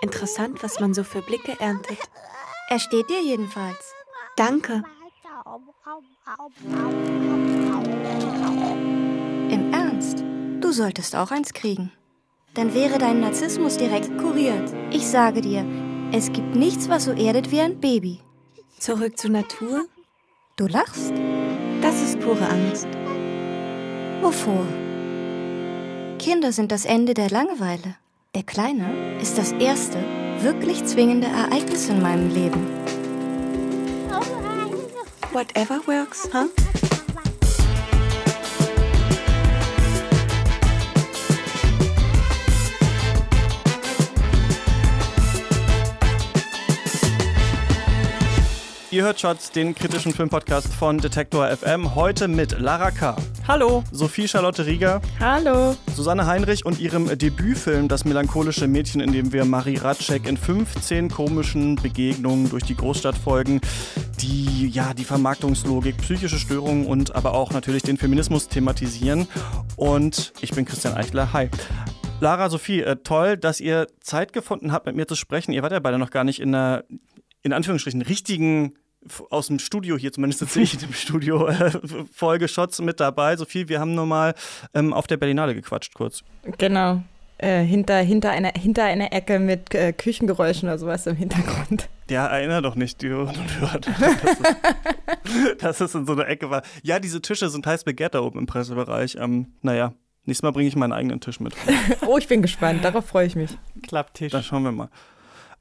Interessant, was man so für Blicke erntet. Er steht dir jedenfalls. Danke. Im Ernst? Du solltest auch eins kriegen. Dann wäre dein Narzissmus direkt kuriert. Ich sage dir, es gibt nichts, was so erdet wie ein Baby. Zurück zur Natur? Du lachst? Das ist pure Angst. Wovor? Kinder sind das Ende der Langeweile. Der Kleine ist das erste, wirklich zwingende Ereignis in meinem Leben. Whatever works, huh? Ihr hört Shots, den kritischen Filmpodcast von Detektor FM. Heute mit Lara K. Hallo. Sophie Charlotte Rieger. Hallo. Susanne Heinrich und ihrem Debütfilm Das melancholische Mädchen, in dem wir Marie Ratschek in 15 komischen Begegnungen durch die Großstadt folgen, die ja die Vermarktungslogik, psychische Störungen und aber auch natürlich den Feminismus thematisieren. Und ich bin Christian Eichler. Hi. Lara, Sophie, äh, toll, dass ihr Zeit gefunden habt, mit mir zu sprechen. Ihr wart ja beide noch gar nicht in einer in Anführungsstrichen richtigen aus dem Studio hier, zumindest sitze ich in dem Studio, äh, Folge Shots mit dabei. Sophie, wir haben nur mal ähm, auf der Berlinale gequatscht kurz. Genau. Äh, hinter, hinter, einer, hinter einer Ecke mit äh, Küchengeräuschen oder sowas im Hintergrund. Ja, erinnere doch nicht, die Hörer und Hörer, dass, dass es in so einer Ecke war. Ja, diese Tische sind heiß begehrt da oben im Pressebereich. Ähm, naja, nächstes Mal bringe ich meinen eigenen Tisch mit. oh, ich bin gespannt, darauf freue ich mich. Klapptisch. Dann schauen wir mal.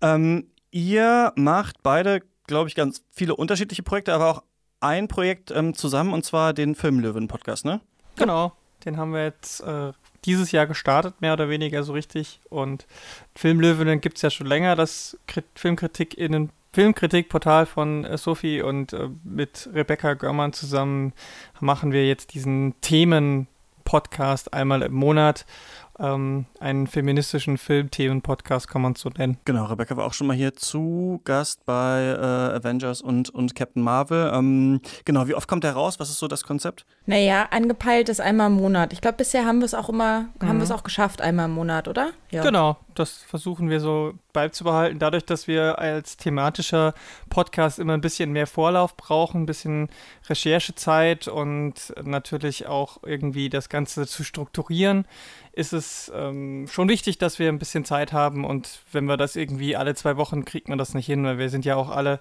Ähm, ihr macht beide, glaube ich, ganz viele unterschiedliche Projekte, aber auch ein Projekt ähm, zusammen und zwar den Filmlöwen-Podcast, ne? Genau, den haben wir jetzt äh, dieses Jahr gestartet, mehr oder weniger so richtig. Und Filmlöwen gibt es ja schon länger, das Filmkritik in den Filmkritikportal von äh, Sophie und äh, mit Rebecca Görmann zusammen machen wir jetzt diesen Themen-Podcast einmal im Monat ähm, einen feministischen Filmthemen-Podcast, kann man so nennen. Genau, Rebecca war auch schon mal hier zu Gast bei äh, Avengers und, und Captain Marvel. Ähm, genau, wie oft kommt der raus? Was ist so das Konzept? Naja, angepeilt ist einmal im Monat. Ich glaube, bisher haben wir es auch immer, mhm. haben wir es auch geschafft, einmal im Monat, oder? Ja. Genau, das versuchen wir so beizubehalten. Dadurch, dass wir als thematischer Podcast immer ein bisschen mehr Vorlauf brauchen, ein bisschen Recherchezeit und natürlich auch irgendwie das Ganze zu strukturieren, ist es ähm, schon wichtig, dass wir ein bisschen Zeit haben und wenn wir das irgendwie alle zwei Wochen kriegt man das nicht hin, weil wir sind ja auch alle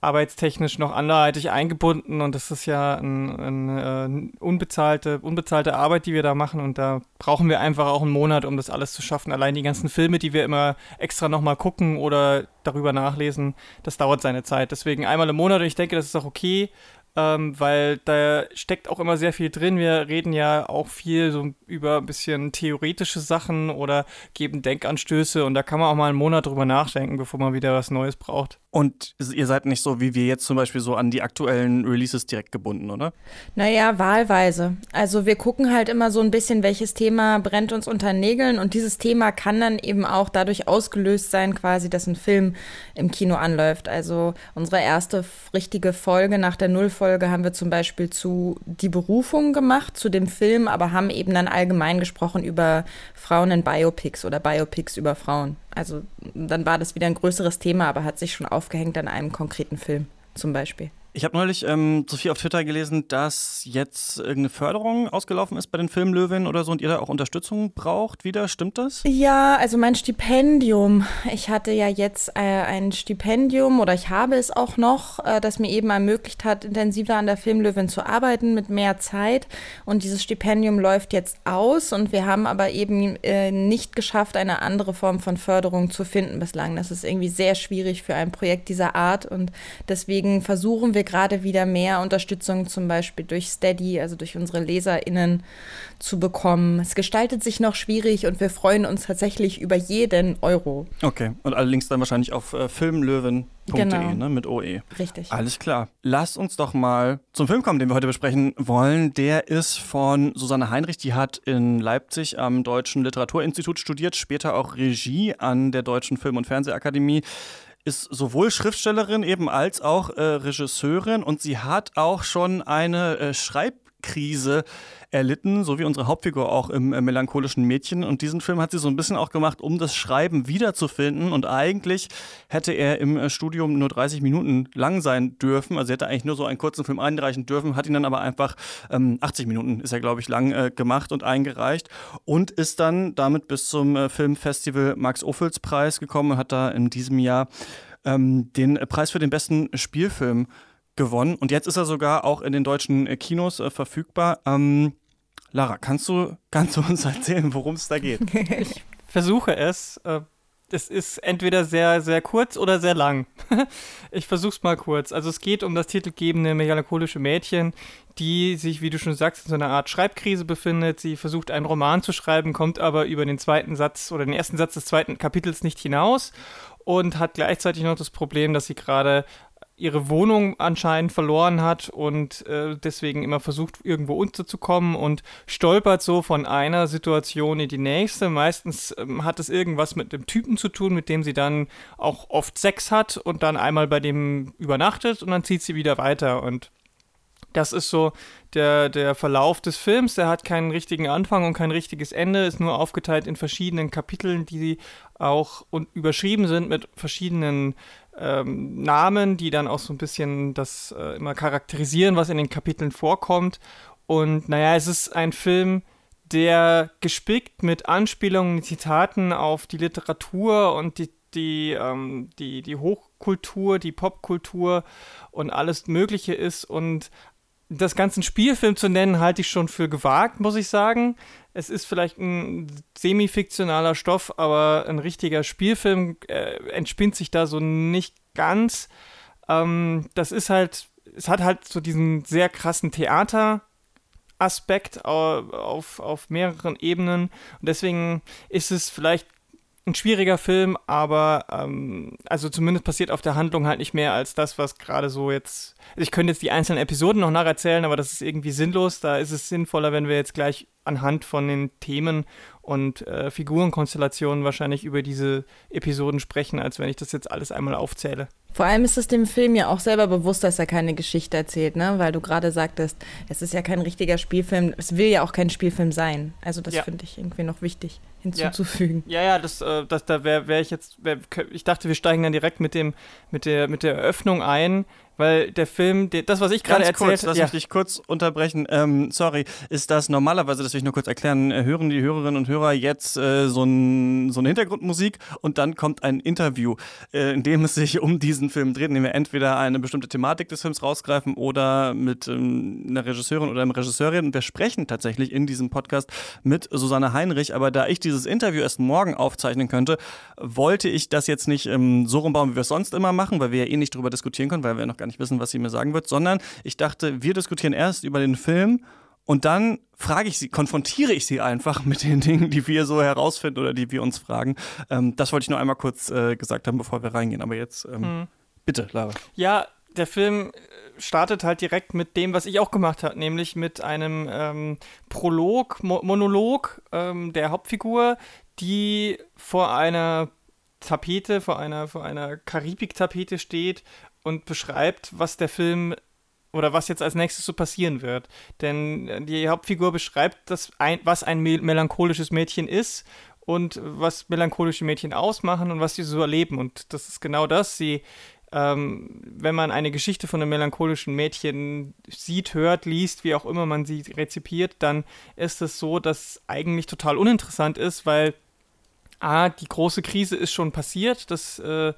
arbeitstechnisch noch anderweitig eingebunden und das ist ja eine ein, äh, unbezahlte, unbezahlte Arbeit, die wir da machen und da brauchen wir einfach auch einen Monat, um das alles zu schaffen. Allein die ganzen Filme, die wir immer extra nochmal gucken oder darüber nachlesen, das dauert seine Zeit. Deswegen einmal im Monat und ich denke, das ist auch okay ähm, weil da steckt auch immer sehr viel drin. Wir reden ja auch viel so über ein bisschen theoretische Sachen oder geben Denkanstöße und da kann man auch mal einen Monat drüber nachdenken, bevor man wieder was Neues braucht. Und ihr seid nicht so wie wir jetzt zum Beispiel so an die aktuellen Releases direkt gebunden, oder? Naja, wahlweise. Also wir gucken halt immer so ein bisschen, welches Thema brennt uns unter Nägeln und dieses Thema kann dann eben auch dadurch ausgelöst sein, quasi, dass ein Film im Kino anläuft. Also unsere erste richtige Folge nach der Nullfolge haben wir zum Beispiel zu Die Berufung gemacht, zu dem Film, aber haben eben dann allgemein gesprochen über Frauen in Biopics oder Biopics über Frauen. Also dann war das wieder ein größeres Thema, aber hat sich schon aufgehängt an einem konkreten Film zum Beispiel. Ich habe neulich, ähm, Sophie, auf Twitter gelesen, dass jetzt irgendeine Förderung ausgelaufen ist bei den Filmlöwen oder so und ihr da auch Unterstützung braucht wieder. Stimmt das? Ja, also mein Stipendium. Ich hatte ja jetzt äh, ein Stipendium oder ich habe es auch noch, äh, das mir eben ermöglicht hat, intensiver an der Filmlöwen zu arbeiten mit mehr Zeit. Und dieses Stipendium läuft jetzt aus und wir haben aber eben äh, nicht geschafft, eine andere Form von Förderung zu finden bislang. Das ist irgendwie sehr schwierig für ein Projekt dieser Art und deswegen versuchen wir wir gerade wieder mehr Unterstützung zum Beispiel durch Steady, also durch unsere LeserInnen zu bekommen. Es gestaltet sich noch schwierig und wir freuen uns tatsächlich über jeden Euro. Okay, und alle Links dann wahrscheinlich auf äh, filmlöwen.de genau. ne, mit OE. Richtig. Alles klar. Lasst uns doch mal zum Film kommen, den wir heute besprechen wollen. Der ist von Susanne Heinrich, die hat in Leipzig am Deutschen Literaturinstitut studiert, später auch Regie an der Deutschen Film- und Fernsehakademie ist sowohl Schriftstellerin eben als auch äh, Regisseurin und sie hat auch schon eine äh, Schreib Schreibkrise erlitten, so wie unsere Hauptfigur auch im äh, melancholischen Mädchen. Und diesen Film hat sie so ein bisschen auch gemacht, um das Schreiben wiederzufinden. Und eigentlich hätte er im äh, Studium nur 30 Minuten lang sein dürfen. Also er hätte eigentlich nur so einen kurzen Film einreichen dürfen, hat ihn dann aber einfach ähm, 80 Minuten ist er, glaube ich, lang äh, gemacht und eingereicht. Und ist dann damit bis zum äh, Filmfestival Max-Ophüls-Preis gekommen und hat da in diesem Jahr ähm, den Preis für den besten Spielfilm gewonnen. Und jetzt ist er sogar auch in den deutschen äh, Kinos äh, verfügbar. Ähm, Lara, kannst du, kannst du uns erzählen, worum es da geht? ich versuche es. Äh, es ist entweder sehr, sehr kurz oder sehr lang. ich versuche es mal kurz. Also es geht um das titelgebende melancholische Mädchen, die sich, wie du schon sagst, in so einer Art Schreibkrise befindet. Sie versucht einen Roman zu schreiben, kommt aber über den zweiten Satz oder den ersten Satz des zweiten Kapitels nicht hinaus und hat gleichzeitig noch das Problem, dass sie gerade ihre Wohnung anscheinend verloren hat und äh, deswegen immer versucht, irgendwo unterzukommen und stolpert so von einer Situation in die nächste. Meistens ähm, hat es irgendwas mit dem Typen zu tun, mit dem sie dann auch oft Sex hat und dann einmal bei dem übernachtet und dann zieht sie wieder weiter und das ist so der, der Verlauf des Films. Der hat keinen richtigen Anfang und kein richtiges Ende, ist nur aufgeteilt in verschiedenen Kapiteln, die auch überschrieben sind mit verschiedenen ähm, Namen, die dann auch so ein bisschen das äh, immer charakterisieren, was in den Kapiteln vorkommt. Und naja, es ist ein Film, der gespickt mit Anspielungen, Zitaten auf die Literatur und die, die, ähm, die, die Hochkultur, die Popkultur und alles Mögliche ist. Und das ganze Spielfilm zu nennen, halte ich schon für gewagt, muss ich sagen. Es ist vielleicht ein semi-fiktionaler Stoff, aber ein richtiger Spielfilm äh, entspinnt sich da so nicht ganz. Ähm, das ist halt, es hat halt so diesen sehr krassen Theater. Aspekt auf, auf mehreren Ebenen. Und deswegen ist es vielleicht ein schwieriger Film, aber ähm, also zumindest passiert auf der Handlung halt nicht mehr als das, was gerade so jetzt. Ich könnte jetzt die einzelnen Episoden noch nacherzählen, aber das ist irgendwie sinnlos. Da ist es sinnvoller, wenn wir jetzt gleich anhand von den Themen und äh, Figurenkonstellationen wahrscheinlich über diese Episoden sprechen, als wenn ich das jetzt alles einmal aufzähle. Vor allem ist es dem Film ja auch selber bewusst, dass er keine Geschichte erzählt, ne? Weil du gerade sagtest, es ist ja kein richtiger Spielfilm. Es will ja auch kein Spielfilm sein. Also das ja. finde ich irgendwie noch wichtig hinzuzufügen. Ja, ja, ja das, äh, das, da wäre wär ich jetzt, wär, ich dachte, wir steigen dann direkt mit dem, mit der, mit der Eröffnung ein, weil der Film, der, das, was ich gerade erzählt habe. Lass ja. mich dich kurz unterbrechen. Ähm, sorry, ist das normalerweise, das will ich nur kurz erklären, äh, hören die Hörerinnen und Hörer jetzt äh, so, ein, so eine Hintergrundmusik und dann kommt ein Interview, äh, in dem es sich um diesen Film dreht, in dem wir entweder eine bestimmte Thematik des Films rausgreifen oder mit ähm, einer Regisseurin oder einem Regisseur reden. Und wir sprechen tatsächlich in diesem Podcast mit Susanne Heinrich, aber da ich dieses Interview erst morgen aufzeichnen könnte, wollte ich das jetzt nicht ähm, so rumbauen, wie wir es sonst immer machen, weil wir ja eh nicht darüber diskutieren können, weil wir noch gar nicht wissen, was sie mir sagen wird, sondern ich dachte, wir diskutieren erst über den Film und dann frage ich sie, konfrontiere ich sie einfach mit den Dingen, die wir so herausfinden oder die wir uns fragen. Ähm, das wollte ich nur einmal kurz äh, gesagt haben, bevor wir reingehen. Aber jetzt ähm, hm. bitte, Lara. Ja, der Film äh, startet halt direkt mit dem, was ich auch gemacht habe, nämlich mit einem ähm, Prolog, Mo Monolog ähm, der Hauptfigur, die vor einer Tapete, vor einer, vor einer Karibik-Tapete steht und beschreibt, was der Film oder was jetzt als nächstes so passieren wird. Denn äh, die Hauptfigur beschreibt, das ein, was ein melancholisches Mädchen ist und was melancholische Mädchen ausmachen und was sie so erleben. Und das ist genau das. Sie, ähm, wenn man eine Geschichte von einem melancholischen Mädchen sieht, hört, liest, wie auch immer man sie rezipiert, dann ist es so, dass eigentlich total uninteressant ist, weil A, die große Krise ist schon passiert, das äh,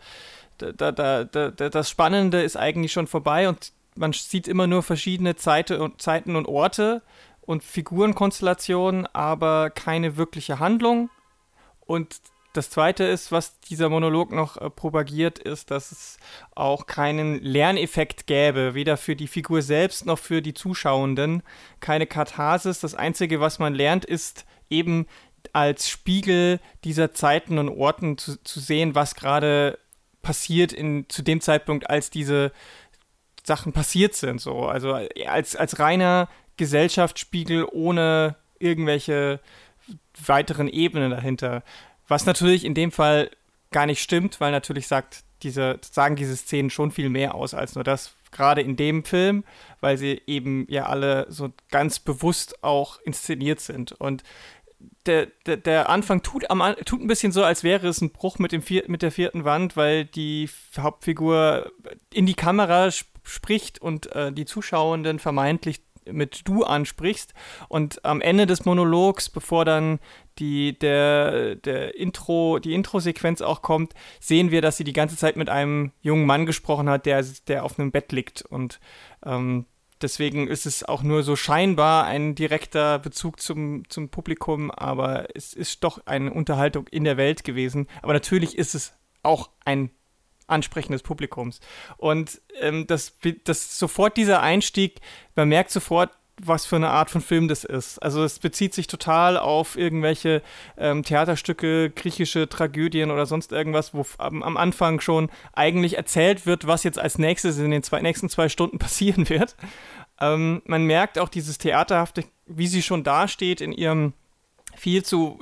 da, da, da, das Spannende ist eigentlich schon vorbei und man sieht immer nur verschiedene Zeite und, Zeiten und Orte und Figurenkonstellationen, aber keine wirkliche Handlung. Und das Zweite ist, was dieser Monolog noch äh, propagiert, ist, dass es auch keinen Lerneffekt gäbe, weder für die Figur selbst noch für die Zuschauenden. Keine Katharsis. Das Einzige, was man lernt, ist eben als Spiegel dieser Zeiten und Orten zu, zu sehen, was gerade passiert in, zu dem Zeitpunkt, als diese Sachen passiert sind. So. Also als, als reiner Gesellschaftsspiegel ohne irgendwelche weiteren Ebenen dahinter. Was natürlich in dem Fall gar nicht stimmt, weil natürlich sagt diese, sagen diese Szenen schon viel mehr aus als nur das, gerade in dem Film, weil sie eben ja alle so ganz bewusst auch inszeniert sind. Und der, der, der Anfang tut, am, tut ein bisschen so, als wäre es ein Bruch mit, dem vier, mit der vierten Wand, weil die Hauptfigur in die Kamera sp spricht und äh, die Zuschauenden vermeintlich mit du ansprichst. Und am Ende des Monologs, bevor dann die, der, der Intro, die Intro-Sequenz auch kommt, sehen wir, dass sie die ganze Zeit mit einem jungen Mann gesprochen hat, der, der auf einem Bett liegt. Und ähm, Deswegen ist es auch nur so scheinbar ein direkter Bezug zum, zum Publikum, aber es ist doch eine Unterhaltung in der Welt gewesen. Aber natürlich ist es auch ein Ansprechen des Publikums. Und ähm, das, das sofort dieser Einstieg, man merkt sofort, was für eine Art von Film das ist. Also es bezieht sich total auf irgendwelche ähm, Theaterstücke, griechische Tragödien oder sonst irgendwas, wo am, am, Anfang schon eigentlich erzählt wird, was jetzt als nächstes in den zwei, nächsten zwei Stunden passieren wird. Ähm, man merkt auch dieses Theaterhafte, wie sie schon dasteht in ihrem viel zu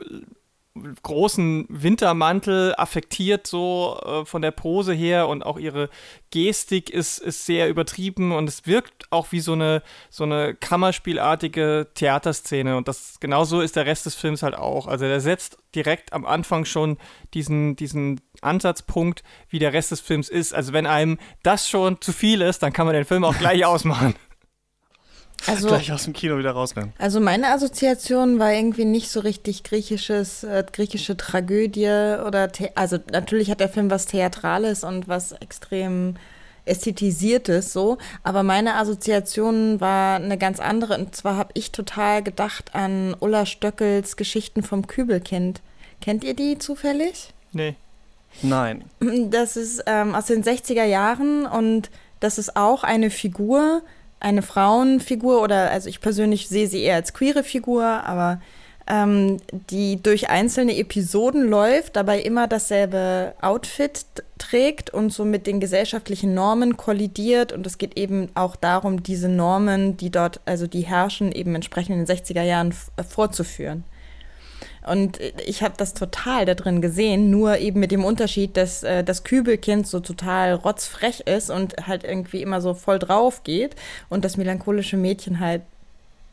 großen Wintermantel, affektiert so äh, von der Pose her und auch ihre Gestik ist, ist sehr übertrieben und es wirkt auch wie so eine, so eine Kammerspielartige Theaterszene und das genauso ist der Rest des Films halt auch. Also der setzt direkt am Anfang schon diesen, diesen Ansatzpunkt, wie der Rest des Films ist. Also wenn einem das schon zu viel ist, dann kann man den Film auch gleich ausmachen. Also, gleich aus dem Kino wieder rausrennen. Also meine Assoziation war irgendwie nicht so richtig griechisches, äh, griechische Tragödie oder also natürlich hat der Film was Theatrales und was extrem ästhetisiertes so, aber meine Assoziation war eine ganz andere und zwar habe ich total gedacht an Ulla Stöckels Geschichten vom Kübelkind. Kennt ihr die zufällig? Nee. Nein. Das ist ähm, aus den 60er Jahren und das ist auch eine Figur, eine Frauenfigur oder also ich persönlich sehe sie eher als queere Figur, aber ähm, die durch einzelne Episoden läuft, dabei immer dasselbe Outfit trägt und so mit den gesellschaftlichen Normen kollidiert. Und es geht eben auch darum, diese Normen, die dort, also die herrschen, eben entsprechend in den 60er Jahren vorzuführen. Und ich habe das total da drin gesehen, nur eben mit dem Unterschied, dass äh, das Kübelkind so total rotzfrech ist und halt irgendwie immer so voll drauf geht und das melancholische Mädchen halt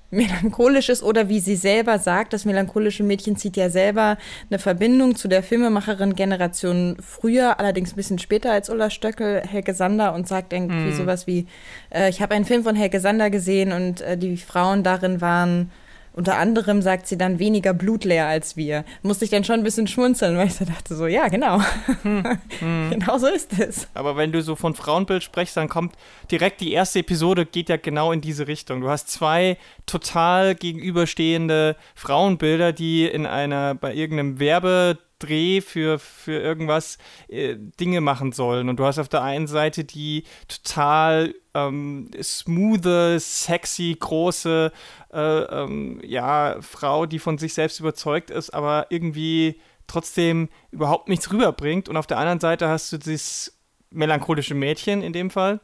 melancholisch ist oder wie sie selber sagt, das melancholische Mädchen zieht ja selber eine Verbindung zu der Filmemacherin Generation früher, allerdings ein bisschen später als Ulla Stöckel, Helge Sander und sagt irgendwie mm. sowas wie, äh, ich habe einen Film von Helge Sander gesehen und äh, die Frauen darin waren unter anderem sagt sie dann weniger blutleer als wir. Musste ich dann schon ein bisschen schmunzeln, weil ich so dachte so, ja, genau. Hm. Hm. genau so ist es. Aber wenn du so von Frauenbild sprichst, dann kommt direkt die erste Episode, geht ja genau in diese Richtung. Du hast zwei total gegenüberstehende Frauenbilder, die in einer, bei irgendeinem Werbe Dreh für, für irgendwas äh, Dinge machen sollen. Und du hast auf der einen Seite die total ähm, smooth, sexy, große äh, ähm, ja, Frau, die von sich selbst überzeugt ist, aber irgendwie trotzdem überhaupt nichts rüberbringt. Und auf der anderen Seite hast du dieses melancholische Mädchen in dem Fall,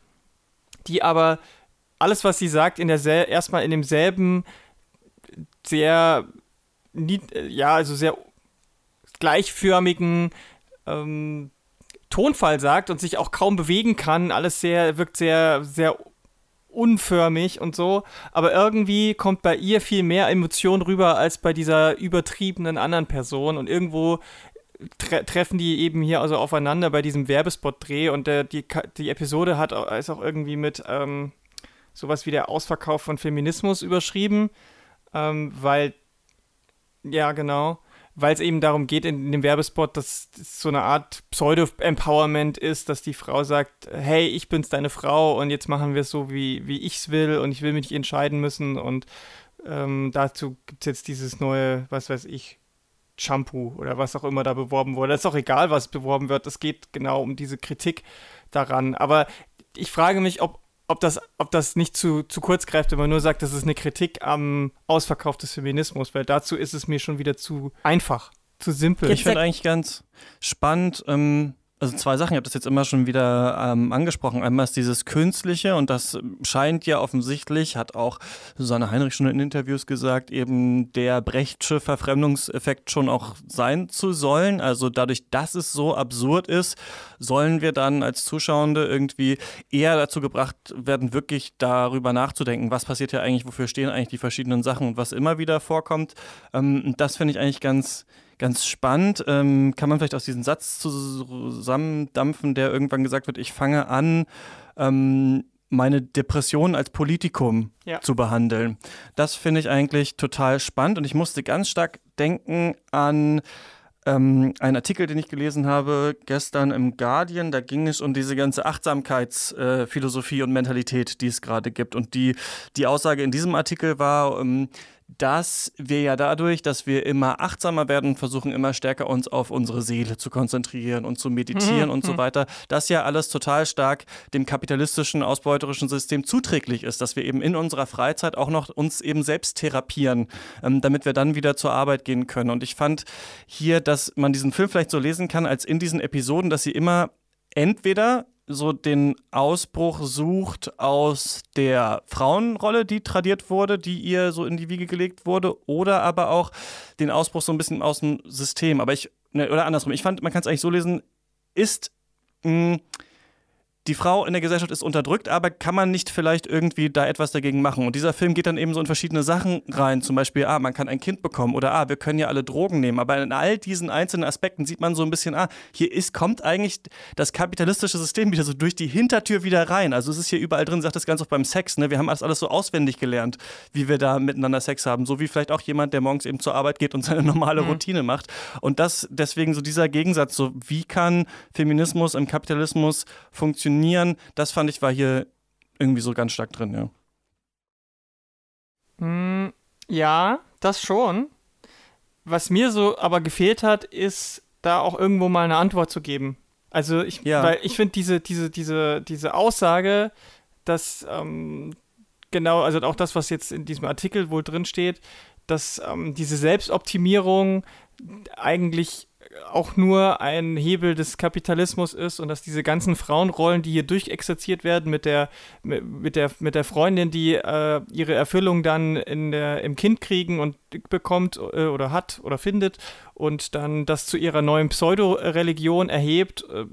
die aber alles, was sie sagt, in der erstmal in demselben sehr ja, also sehr gleichförmigen ähm, Tonfall sagt und sich auch kaum bewegen kann. Alles sehr, wirkt sehr, sehr unförmig und so. Aber irgendwie kommt bei ihr viel mehr Emotion rüber als bei dieser übertriebenen anderen Person. Und irgendwo tre treffen die eben hier also aufeinander bei diesem Werbespot-Dreh. Und der, die, die Episode hat, ist auch irgendwie mit ähm, sowas wie der Ausverkauf von Feminismus überschrieben. Ähm, weil, ja, genau weil es eben darum geht in, dem Werbespot, dass es so eine Art Pseudo-Empowerment ist, dass die Frau sagt, hey, ich bin's deine Frau und jetzt machen wir es so, wie, wie ich es will und ich will mich nicht entscheiden müssen und ähm, dazu gibt es jetzt dieses neue, was weiß ich, Shampoo oder was auch immer da beworben wurde. Das ist auch egal, was beworben wird. Es geht genau um diese Kritik daran. Aber ich frage mich, ob, ob das, ob das nicht zu, zu kurz greift, wenn man nur sagt, das ist eine Kritik am Ausverkauf des Feminismus, weil dazu ist es mir schon wieder zu einfach, zu simpel. Ich finde eigentlich ganz spannend, ähm, Also zwei Sachen, ich habe das jetzt immer schon wieder ähm, angesprochen. Einmal ist dieses Künstliche und das scheint ja offensichtlich, hat auch Susanne Heinrich schon in Interviews gesagt, eben der Brechtsche Verfremdungseffekt schon auch sein zu sollen. Also dadurch, dass es so absurd ist, sollen wir dann als Zuschauende irgendwie eher dazu gebracht werden, wirklich darüber nachzudenken, was passiert ja eigentlich, wofür stehen eigentlich die verschiedenen Sachen und was immer wieder vorkommt. Ähm, das finde ich eigentlich ganz ganz spannend. Ähm, kann man vielleicht aus diesem Satz zusammendampfen, der irgendwann gesagt wird, ich fange an, ähm, meine Depression als Politikum ja. zu behandeln. Das finde ich eigentlich total spannend und ich musste ganz stark denken an ähm, einen Artikel, den ich gelesen habe gestern im Guardian. Da ging es um diese ganze Achtsamkeitsphilosophie äh, und Mentalität, die es gerade gibt. Und die, die Aussage in diesem Artikel war, ähm, dass wir ja dadurch, dass wir immer achtsamer werden, versuchen immer stärker uns auf unsere Seele zu konzentrieren und zu meditieren mhm. und so mhm. weiter, das ja alles total stark dem kapitalistischen, ausbeuterischen System zuträglich ist, dass wir eben in unserer Freizeit auch noch uns eben selbst therapieren, ähm, damit wir dann wieder zur Arbeit gehen können. Und ich fand hier, dass man diesen Film vielleicht so lesen kann, als in diesen Episoden, dass sie immer entweder so den Ausbruch sucht aus der Frauenrolle, die tradiert wurde, die ihr so in die Wiege gelegt wurde, oder aber auch den Ausbruch so ein bisschen aus dem System. Aber ich, ne, oder andersrum, ich fand, man kann es eigentlich so lesen, ist mh, hm, die Frau in der Gesellschaft ist unterdrückt, aber kann man nicht vielleicht irgendwie da etwas dagegen machen? Und dieser Film geht dann eben so in verschiedene Sachen rein. Zum Beispiel, ah, man kann ein Kind bekommen oder ah, wir können ja alle Drogen nehmen. Aber in all diesen einzelnen Aspekten sieht man so ein bisschen, ah, hier ist, kommt eigentlich das kapitalistische System wieder so durch die Hintertür wieder rein. Also es ist hier überall drin, sagt das ganz auch beim Sex, ne? Wir haben das alles so auswendig gelernt, wie wir da miteinander Sex haben. So wie vielleicht auch jemand, der morgens eben zur Arbeit geht und seine normale mhm. Routine macht. Und das deswegen so dieser Gegensatz, so wie kann Feminismus im Kapitalismus funktionieren? Funktionieren. Das fand ich war hier irgendwie so ganz stark drin, ja. Mm, ja, das schon. Was mir so aber gefehlt hat, ist da auch irgendwo mal eine Antwort zu geben. Also ich, ja. weil ich finde diese, diese, diese, diese Aussage, dass ähm, genau, also auch das, was jetzt in diesem Artikel wohl drin steht, dass ähm, diese Selbstoptimierung eigentlich auch nur ein Hebel des Kapitalismus ist und dass diese ganzen Frauenrollen, die hier durchexerziert werden mit der, mit der, mit der Freundin, die äh, ihre Erfüllung dann in der, im Kind kriegen und bekommt äh, oder hat oder findet und dann das zu ihrer neuen Pseudo-Religion erhebt, äh,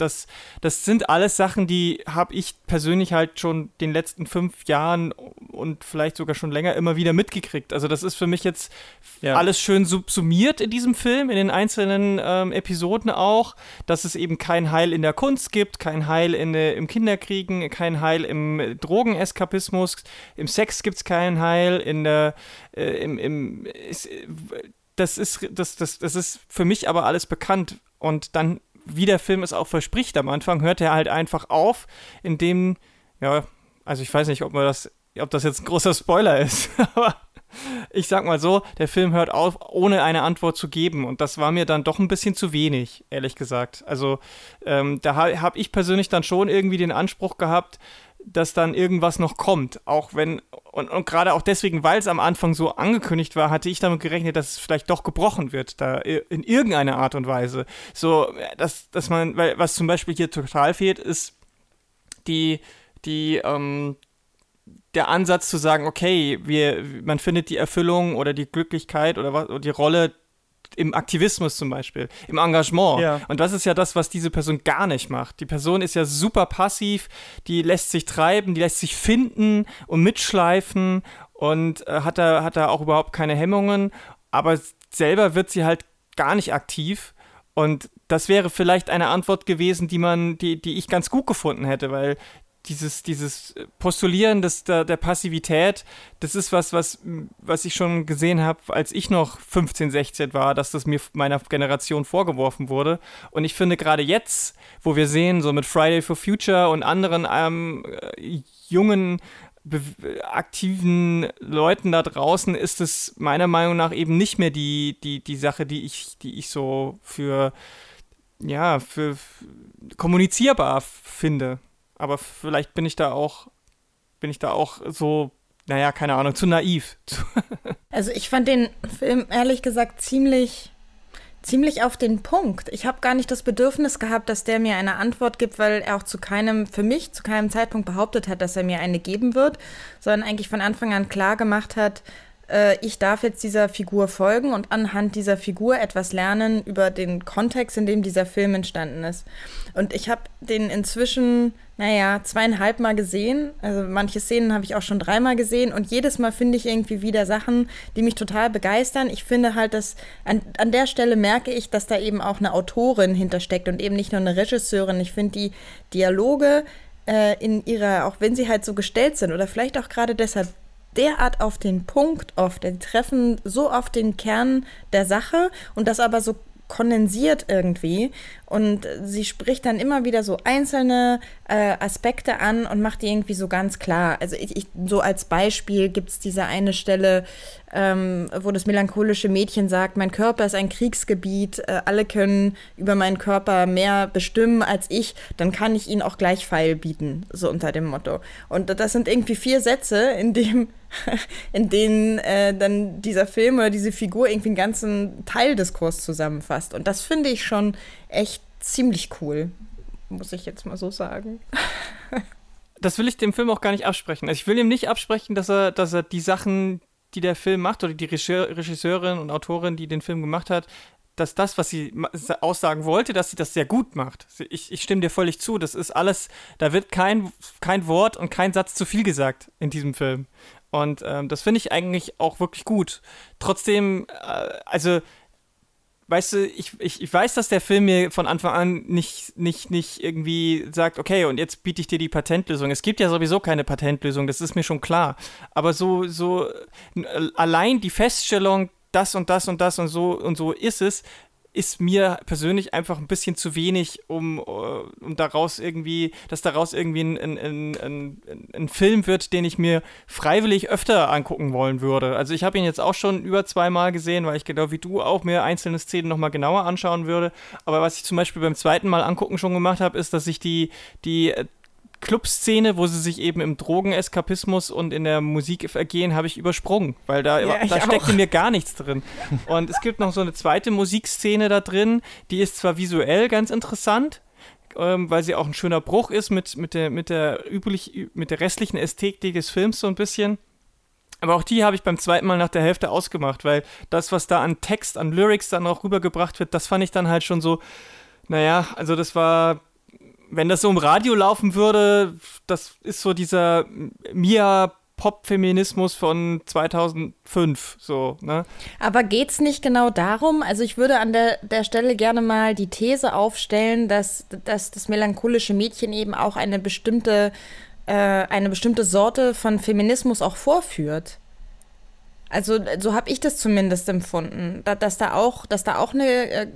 das, das sind alles Sachen, die habe ich persönlich halt schon den letzten fünf Jahren und vielleicht sogar schon länger immer wieder mitgekriegt. Also das ist für mich jetzt ja. alles schön subsumiert in diesem Film, in den einzelnen ähm, Episoden auch, dass es eben kein Heil in der Kunst gibt, kein Heil in, äh, im Kinderkriegen, kein Heil im Drogeneskapismus, im Sex gibt es kein Heil, in der, äh, im, im ist, das ist, das, das, das ist für mich aber alles bekannt. Und dann wie der Film es auch verspricht am Anfang, hört er halt einfach auf, indem, ja, also ich weiß nicht, ob man das, ob das jetzt ein großer Spoiler ist, aber ich sag mal so, der Film hört auf, ohne eine Antwort zu geben. Und das war mir dann doch ein bisschen zu wenig, ehrlich gesagt. Also ähm, da habe ich persönlich dann schon irgendwie den Anspruch gehabt, dass dann irgendwas noch kommt. Auch wenn, und, und gerade auch deswegen, weil es am Anfang so angekündigt war, hatte ich damit gerechnet, dass es vielleicht doch gebrochen wird, da in irgendeiner Art und Weise. So, dass, dass man, weil was zum Beispiel hier total fehlt, ist die, die, ähm, der Ansatz zu sagen, okay, wir, man findet die Erfüllung oder die Glücklichkeit oder, was, oder die Rolle im Aktivismus zum Beispiel, im Engagement. Ja. Und das ist ja das, was diese Person gar nicht macht. Die Person ist ja super passiv, die lässt sich treiben, die lässt sich finden und mitschleifen und äh, hat, da, hat da auch überhaupt keine Hemmungen, aber selber wird sie halt gar nicht aktiv. Und das wäre vielleicht eine Antwort gewesen, die man, die, die ich ganz gut gefunden hätte, weil dieses, dieses Postulieren des, der, der Passivität, das ist was, was, was ich schon gesehen habe, als ich noch 15, 16 war, dass das mir meiner Generation vorgeworfen wurde. Und ich finde gerade jetzt, wo wir sehen, so mit Friday for Future und anderen ähm, jungen, aktiven Leuten da draußen, ist es meiner Meinung nach eben nicht mehr die, die, die Sache, die ich, die ich so für, ja, für kommunizierbar finde. Aber vielleicht bin ich da auch, bin ich da auch so, naja, keine Ahnung, zu naiv. also ich fand den Film ehrlich gesagt ziemlich ziemlich auf den Punkt. Ich habe gar nicht das Bedürfnis gehabt, dass der mir eine Antwort gibt, weil er auch zu keinem, für mich zu keinem Zeitpunkt behauptet hat, dass er mir eine geben wird, sondern eigentlich von Anfang an klar gemacht hat, äh, ich darf jetzt dieser Figur folgen und anhand dieser Figur etwas lernen über den Kontext, in dem dieser Film entstanden ist. Und ich habe den inzwischen, naja, zweieinhalb Mal gesehen. Also manche Szenen habe ich auch schon dreimal gesehen und jedes Mal finde ich irgendwie wieder Sachen, die mich total begeistern. Ich finde halt, dass an, an der Stelle merke ich, dass da eben auch eine Autorin hintersteckt und eben nicht nur eine Regisseurin. Ich finde die Dialoge äh, in ihrer, auch wenn sie halt so gestellt sind oder vielleicht auch gerade deshalb derart auf den Punkt oft. Die treffen so auf den Kern der Sache und das aber so kondensiert irgendwie. Und sie spricht dann immer wieder so einzelne äh, Aspekte an und macht die irgendwie so ganz klar. Also ich, ich so als Beispiel gibt es diese eine Stelle, ähm, wo das melancholische Mädchen sagt, mein Körper ist ein Kriegsgebiet, äh, alle können über meinen Körper mehr bestimmen als ich, dann kann ich ihnen auch gleich Pfeil bieten, so unter dem Motto. Und das sind irgendwie vier Sätze, in dem in denen äh, dann dieser Film oder diese Figur irgendwie einen ganzen Teildiskurs zusammenfasst. Und das finde ich schon echt ziemlich cool, muss ich jetzt mal so sagen. das will ich dem Film auch gar nicht absprechen. Also ich will ihm nicht absprechen, dass er, dass er die Sachen, die der Film macht, oder die Regisseurin und Autorin, die den Film gemacht hat, dass das, was sie aussagen wollte, dass sie das sehr gut macht. Ich, ich stimme dir völlig zu. Das ist alles, da wird kein, kein Wort und kein Satz zu viel gesagt in diesem Film. Und ähm, das finde ich eigentlich auch wirklich gut. Trotzdem, äh, also, weißt du, ich, ich, ich weiß, dass der Film mir von Anfang an nicht, nicht, nicht irgendwie sagt, okay, und jetzt biete ich dir die Patentlösung. Es gibt ja sowieso keine Patentlösung, das ist mir schon klar. Aber so, so allein die Feststellung, das und das und das und so und so ist es, ist mir persönlich einfach ein bisschen zu wenig, um, äh, um daraus irgendwie, dass daraus irgendwie ein, ein, ein, ein, Film wird, den ich mir freiwillig öfter angucken wollen würde. Also ich habe ihn jetzt auch schon über zweimal gesehen, weil ich genau wie du auch mir einzelne Szenen nochmal genauer anschauen würde. Aber was ich zum Beispiel beim zweiten Mal angucken schon gemacht habe, ist, dass ich die, die Clubszene, wo sie sich eben im Drogeneskapismus und in der Musik vergehen, habe ich übersprungen, weil da, ja, da steckt in mir gar nichts drin. Und es gibt noch so eine zweite Musikszene da drin, die ist zwar visuell ganz interessant, ähm, weil sie auch ein schöner Bruch ist mit, mit, der, mit, der üblich, mit der restlichen Ästhetik des Films so ein bisschen. Aber auch die habe ich beim zweiten Mal nach der Hälfte ausgemacht, weil das, was da an Text, an Lyrics dann auch rübergebracht wird, das fand ich dann halt schon so, naja, also das war wenn das so im Radio laufen würde, das ist so dieser Mia Pop-Feminismus von 2005, so, ne? Aber geht's nicht genau darum? Also ich würde an der, der Stelle gerne mal die These aufstellen, dass, dass das melancholische Mädchen eben auch eine bestimmte, äh, eine bestimmte Sorte von Feminismus auch vorführt. Also so habe ich das zumindest empfunden, dass da auch, dass da auch eine äh,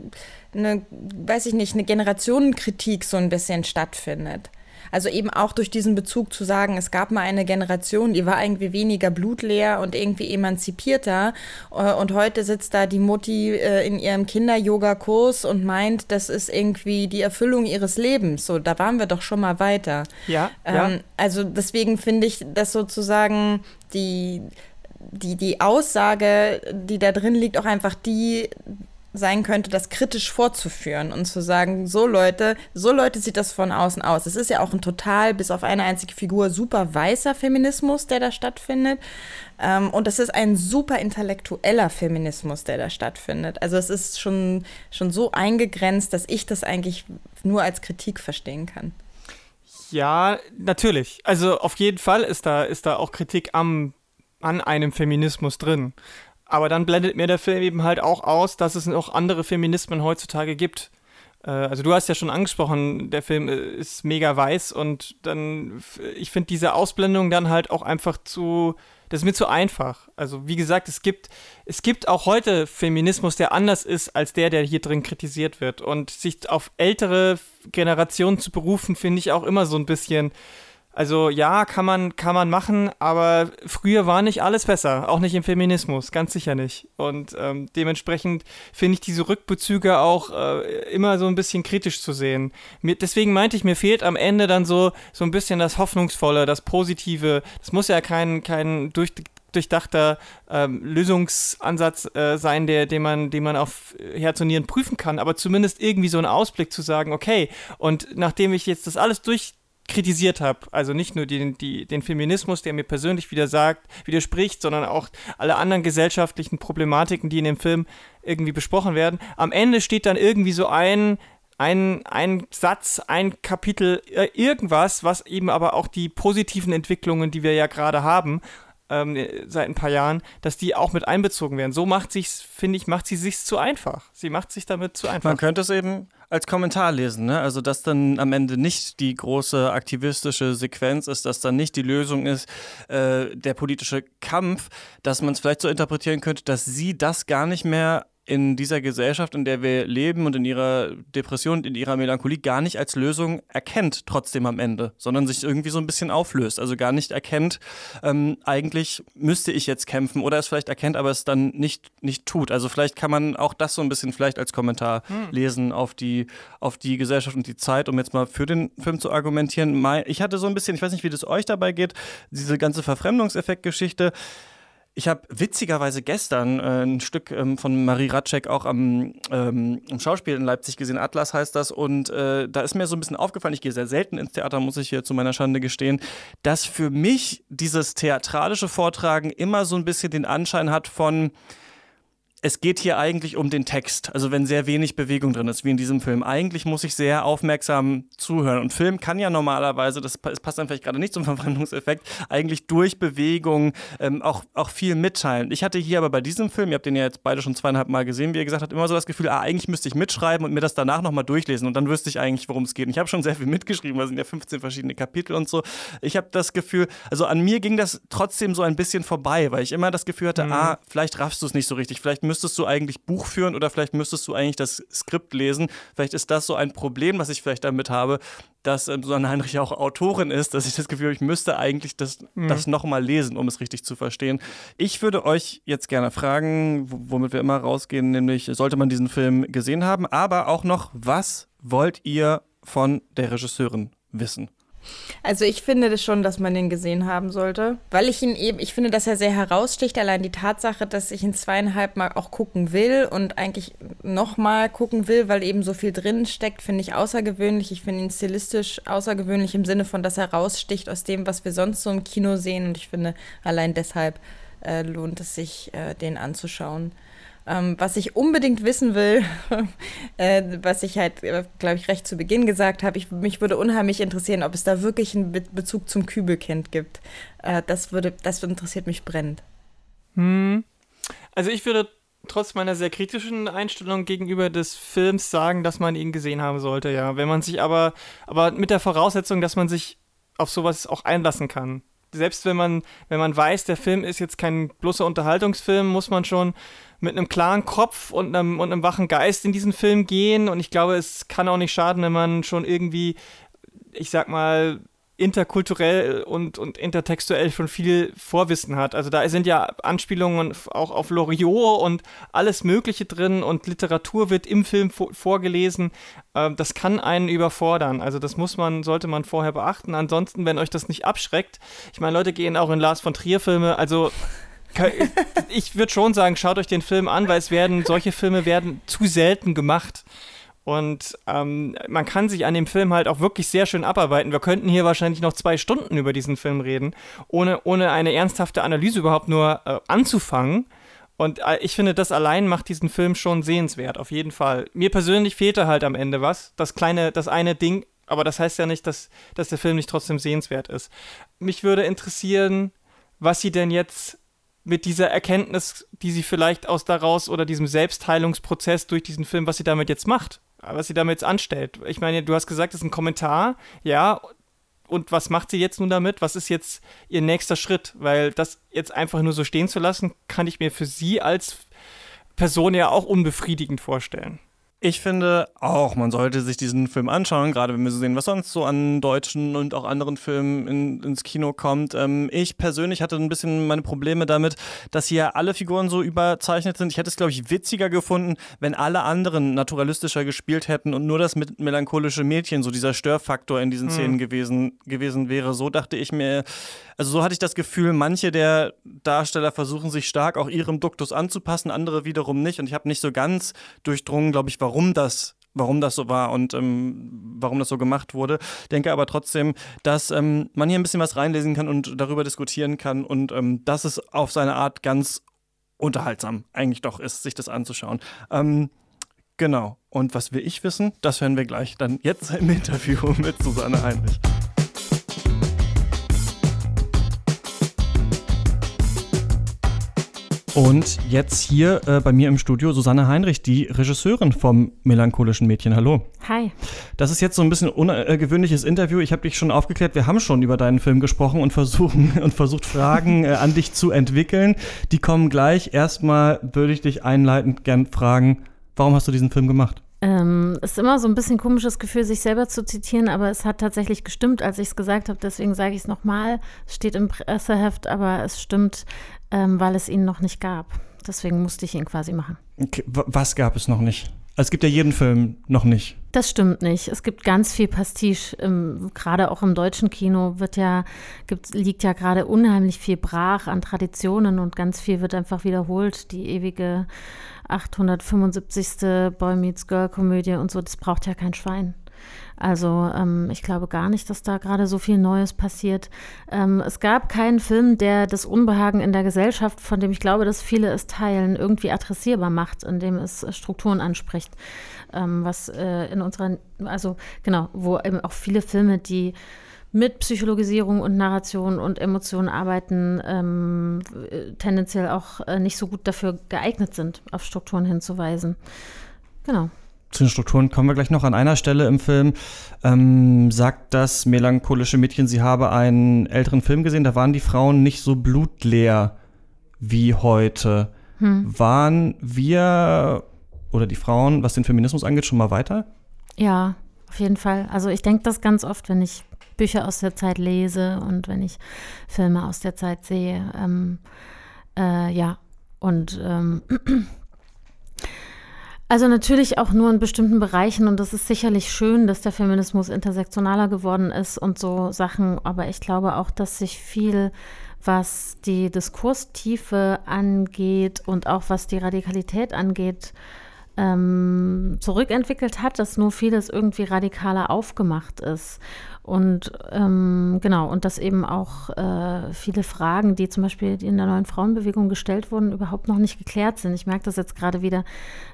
eine, weiß ich nicht, eine Generationenkritik so ein bisschen stattfindet. Also eben auch durch diesen Bezug zu sagen, es gab mal eine Generation, die war irgendwie weniger blutleer und irgendwie emanzipierter. Äh, und heute sitzt da die Mutti äh, in ihrem Kinder-Yoga-Kurs und meint, das ist irgendwie die Erfüllung ihres Lebens. So, da waren wir doch schon mal weiter. Ja. Ähm, ja. Also deswegen finde ich, dass sozusagen die, die, die Aussage, die da drin liegt, auch einfach die, sein könnte, das kritisch vorzuführen und zu sagen, so Leute, so Leute sieht das von außen aus. Es ist ja auch ein total, bis auf eine einzige Figur, super weißer Feminismus, der da stattfindet. Ähm, und es ist ein super intellektueller Feminismus, der da stattfindet. Also es ist schon, schon so eingegrenzt, dass ich das eigentlich nur als Kritik verstehen kann. Ja, natürlich. Also auf jeden Fall ist da, ist da auch Kritik am, an einem Feminismus drin. Aber dann blendet mir der Film eben halt auch aus, dass es noch andere Feminismen heutzutage gibt. Äh, also du hast ja schon angesprochen, der Film äh, ist mega weiß und dann, ich finde diese Ausblendung dann halt auch einfach zu, das ist mir zu einfach. Also wie gesagt, es gibt, es gibt auch heute Feminismus, der anders ist als der, der hier drin kritisiert wird. Und sich auf ältere Generationen zu berufen, finde ich auch immer so ein bisschen, also ja, kann man, kann man machen, aber früher war nicht alles besser, auch nicht im Feminismus, ganz sicher nicht. Und ähm, dementsprechend finde ich diese Rückbezüge auch äh, immer so ein bisschen kritisch zu sehen. Mir, deswegen meinte ich, mir fehlt am Ende dann so, so ein bisschen das Hoffnungsvolle, das Positive. Das muss ja kein, kein durch, durchdachter ähm, Lösungsansatz äh, sein, der, den man, den man auf Herz und Nieren prüfen kann, aber zumindest irgendwie so einen Ausblick zu sagen, okay, und nachdem ich jetzt das alles durch kritisiert habe. Also nicht nur den, die, den Feminismus, der mir persönlich wieder sagt, widerspricht, sondern auch alle anderen gesellschaftlichen Problematiken, die in dem Film irgendwie besprochen werden. Am Ende steht dann irgendwie so ein, ein, ein Satz, ein Kapitel, äh, irgendwas, was eben aber auch die positiven Entwicklungen, die wir ja gerade haben, ähm, seit ein paar Jahren, dass die auch mit einbezogen werden. So macht sich, finde ich, macht sie sich zu einfach. Sie macht sich damit zu einfach. Man könnte es eben als Kommentar lesen, ne? Also dass dann am Ende nicht die große aktivistische Sequenz ist, dass dann nicht die Lösung ist, äh, der politische Kampf, dass man es vielleicht so interpretieren könnte, dass sie das gar nicht mehr in dieser Gesellschaft, in der wir leben und in ihrer Depression und in ihrer Melancholie gar nicht als Lösung erkennt, trotzdem am Ende, sondern sich irgendwie so ein bisschen auflöst. Also gar nicht erkennt, ähm, eigentlich müsste ich jetzt kämpfen oder es vielleicht erkennt, aber es dann nicht, nicht tut. Also vielleicht kann man auch das so ein bisschen vielleicht als Kommentar hm. lesen auf die, auf die Gesellschaft und die Zeit, um jetzt mal für den Film zu argumentieren. Ich hatte so ein bisschen, ich weiß nicht, wie das euch dabei geht, diese ganze Verfremdungseffekt-Geschichte. Ich habe witzigerweise gestern äh, ein Stück ähm, von Marie Ratschek auch am, ähm, im Schauspiel in Leipzig gesehen. Atlas heißt das. Und äh, da ist mir so ein bisschen aufgefallen, ich gehe sehr selten ins Theater, muss ich hier zu meiner Schande gestehen, dass für mich dieses theatralische Vortragen immer so ein bisschen den Anschein hat von es geht hier eigentlich um den Text. Also wenn sehr wenig Bewegung drin ist, wie in diesem Film. Eigentlich muss ich sehr aufmerksam zuhören. Und Film kann ja normalerweise, das passt dann vielleicht gerade nicht zum Verwandlungseffekt, eigentlich durch Bewegung ähm, auch, auch viel mitteilen. Ich hatte hier aber bei diesem Film, ihr habt den ja jetzt beide schon zweieinhalb Mal gesehen, wie ihr gesagt habt, immer so das Gefühl, ah, eigentlich müsste ich mitschreiben und mir das danach nochmal durchlesen und dann wüsste ich eigentlich, worum es geht. Und ich habe schon sehr viel mitgeschrieben, weil es sind ja 15 verschiedene Kapitel und so. Ich habe das Gefühl, also an mir ging das trotzdem so ein bisschen vorbei, weil ich immer das Gefühl hatte, mhm. ah, vielleicht raffst du es nicht so richtig, vielleicht müsstest müsstest du eigentlich Buch führen oder vielleicht müsstest du eigentlich das Skript lesen. Vielleicht ist das so ein Problem, was ich vielleicht damit habe, dass ähm, Susanne Heinrich auch Autorin ist, dass ich das Gefühl habe, ich müsste eigentlich das, mhm. das nochmal lesen, um es richtig zu verstehen. Ich würde euch jetzt gerne fragen, womit wir immer rausgehen, nämlich sollte man diesen Film gesehen haben, aber auch noch, was wollt ihr von der Regisseurin wissen? Also ich finde das schon, dass man den gesehen haben sollte, weil ich ihn eben, ich finde, dass er sehr heraussticht. Allein die Tatsache, dass ich ihn zweieinhalb Mal auch gucken will und eigentlich nochmal gucken will, weil eben so viel drin steckt, finde ich außergewöhnlich. Ich finde ihn stilistisch außergewöhnlich im Sinne von, dass er raussticht aus dem, was wir sonst so im Kino sehen. Und ich finde, allein deshalb äh, lohnt es sich, äh, den anzuschauen. Ähm, was ich unbedingt wissen will, äh, was ich halt, äh, glaube ich, recht zu Beginn gesagt habe, mich würde unheimlich interessieren, ob es da wirklich einen Be Bezug zum Kübelkind gibt. Äh, das, würde, das interessiert mich brennend. Hm. Also ich würde trotz meiner sehr kritischen Einstellung gegenüber des Films sagen, dass man ihn gesehen haben sollte, ja. Wenn man sich aber, aber mit der Voraussetzung, dass man sich auf sowas auch einlassen kann selbst wenn man, wenn man weiß, der Film ist jetzt kein bloßer Unterhaltungsfilm, muss man schon mit einem klaren Kopf und einem, und einem wachen Geist in diesen Film gehen. Und ich glaube, es kann auch nicht schaden, wenn man schon irgendwie, ich sag mal, interkulturell und, und intertextuell schon viel Vorwissen hat. Also da sind ja Anspielungen auch auf Loriot und alles Mögliche drin und Literatur wird im Film vorgelesen. Ähm, das kann einen überfordern. Also das muss man, sollte man vorher beachten. Ansonsten, wenn euch das nicht abschreckt, ich meine, Leute gehen auch in Lars von Trier Filme, also ich würde schon sagen, schaut euch den Film an, weil es werden, solche Filme werden zu selten gemacht. Und ähm, man kann sich an dem Film halt auch wirklich sehr schön abarbeiten. Wir könnten hier wahrscheinlich noch zwei Stunden über diesen Film reden, ohne, ohne eine ernsthafte Analyse überhaupt nur äh, anzufangen. Und äh, ich finde, das allein macht diesen Film schon sehenswert, auf jeden Fall. Mir persönlich fehlte halt am Ende was. Das kleine, das eine Ding, aber das heißt ja nicht, dass, dass der Film nicht trotzdem sehenswert ist. Mich würde interessieren, was sie denn jetzt mit dieser Erkenntnis, die sie vielleicht aus daraus oder diesem Selbstheilungsprozess durch diesen Film, was sie damit jetzt macht, was sie damit jetzt anstellt. Ich meine, du hast gesagt, das ist ein Kommentar, ja. Und was macht sie jetzt nun damit? Was ist jetzt ihr nächster Schritt? Weil das jetzt einfach nur so stehen zu lassen, kann ich mir für sie als Person ja auch unbefriedigend vorstellen Ich finde auch, man sollte sich diesen Film anschauen, gerade wenn wir so sehen, was sonst so an deutschen und auch anderen Filmen in, ins Kino kommt. Ähm, ich persönlich hatte ein bisschen meine Probleme damit, dass hier alle Figuren so überzeichnet sind. Ich hätte es, glaube ich, witziger gefunden, wenn alle anderen naturalistischer gespielt hätten und nur das mit melancholische Mädchen, so dieser Störfaktor in diesen mhm. Szenen gewesen, gewesen wäre. So dachte ich mir, also so hatte ich das Gefühl, manche der Darsteller versuchen sich stark auch ihrem Duktus anzupassen, andere wiederum nicht. Und ich habe nicht so ganz durchdrungen, glaube ich, warum warum das warum das so war und ähm, warum das so gemacht wurde. Denke aber trotzdem, dass ähm, man hier ein bisschen was reinlesen kann und darüber diskutieren kann und ähm, dass es auf seine Art ganz unterhaltsam eigentlich doch ist, sich das anzuschauen. Ähm, genau. Und was will ich wissen? Das hören wir gleich dann jetzt im Interview mit Susanne Heinrich. Und jetzt hier äh, bei mir im Studio Susanne Heinrich, die Regisseurin vom melancholischen Mädchen. Hallo. Hi. Das ist jetzt so ein bisschen ungewöhnliches Interview. Ich habe dich schon aufgeklärt, wir haben schon über deinen Film gesprochen und versuchen und versucht Fragen äh, an dich zu entwickeln. Die kommen gleich. Erstmal würde ich dich einleitend gern fragen, warum hast du diesen Film gemacht? Ähm, ist immer so ein bisschen komisches Gefühl, sich selber zu zitieren, aber es hat tatsächlich gestimmt, als ich es gesagt habe. Deswegen sage ich es nochmal. Es steht im Presseheft, aber es stimmt ähm, weil es ihn noch nicht gab. Deswegen musste ich ihn quasi machen. Okay. Was gab es noch nicht? Also es gibt ja jeden Film noch nicht. Das stimmt nicht. Es gibt ganz viel Pastiche. gerade auch im deutschen Kino wird ja, gibt, liegt ja gerade unheimlich viel brach an Traditionen und ganz viel wird einfach wiederholt. Die ewige 875. Boy Meets Girl Komödie und so, das braucht ja kein Schwein. Also ähm, ich glaube gar nicht, dass da gerade so viel Neues passiert. Ähm, es gab keinen Film, der das Unbehagen in der Gesellschaft, von dem ich glaube, dass viele es teilen, irgendwie adressierbar macht, indem es Strukturen anspricht. Ähm, was äh, in unserer, also genau, wo eben auch viele Filme, die mit Psychologisierung und Narration und Emotionen arbeiten, ähm, tendenziell auch äh, nicht so gut dafür geeignet sind, auf Strukturen hinzuweisen. Genau zu den Strukturen kommen wir gleich noch. An einer Stelle im Film ähm, sagt das melancholische Mädchen, sie habe einen älteren Film gesehen, da waren die Frauen nicht so blutleer wie heute. Hm. Waren wir oder die Frauen, was den Feminismus angeht, schon mal weiter? Ja, auf jeden Fall. Also ich denke das ganz oft, wenn ich Bücher aus der Zeit lese und wenn ich Filme aus der Zeit sehe. Ähm, äh, ja, und ähm, Also natürlich auch nur in bestimmten Bereichen und das ist sicherlich schön, dass der Feminismus intersektionaler geworden ist und so Sachen, aber ich glaube auch, dass sich viel, was die Diskurstiefe angeht und auch was die Radikalität angeht, ähm, zurückentwickelt hat, dass nur vieles irgendwie radikaler aufgemacht ist. Und ähm, genau, und dass eben auch äh, viele Fragen, die zum Beispiel in der neuen Frauenbewegung gestellt wurden, überhaupt noch nicht geklärt sind. Ich merke das jetzt gerade wieder,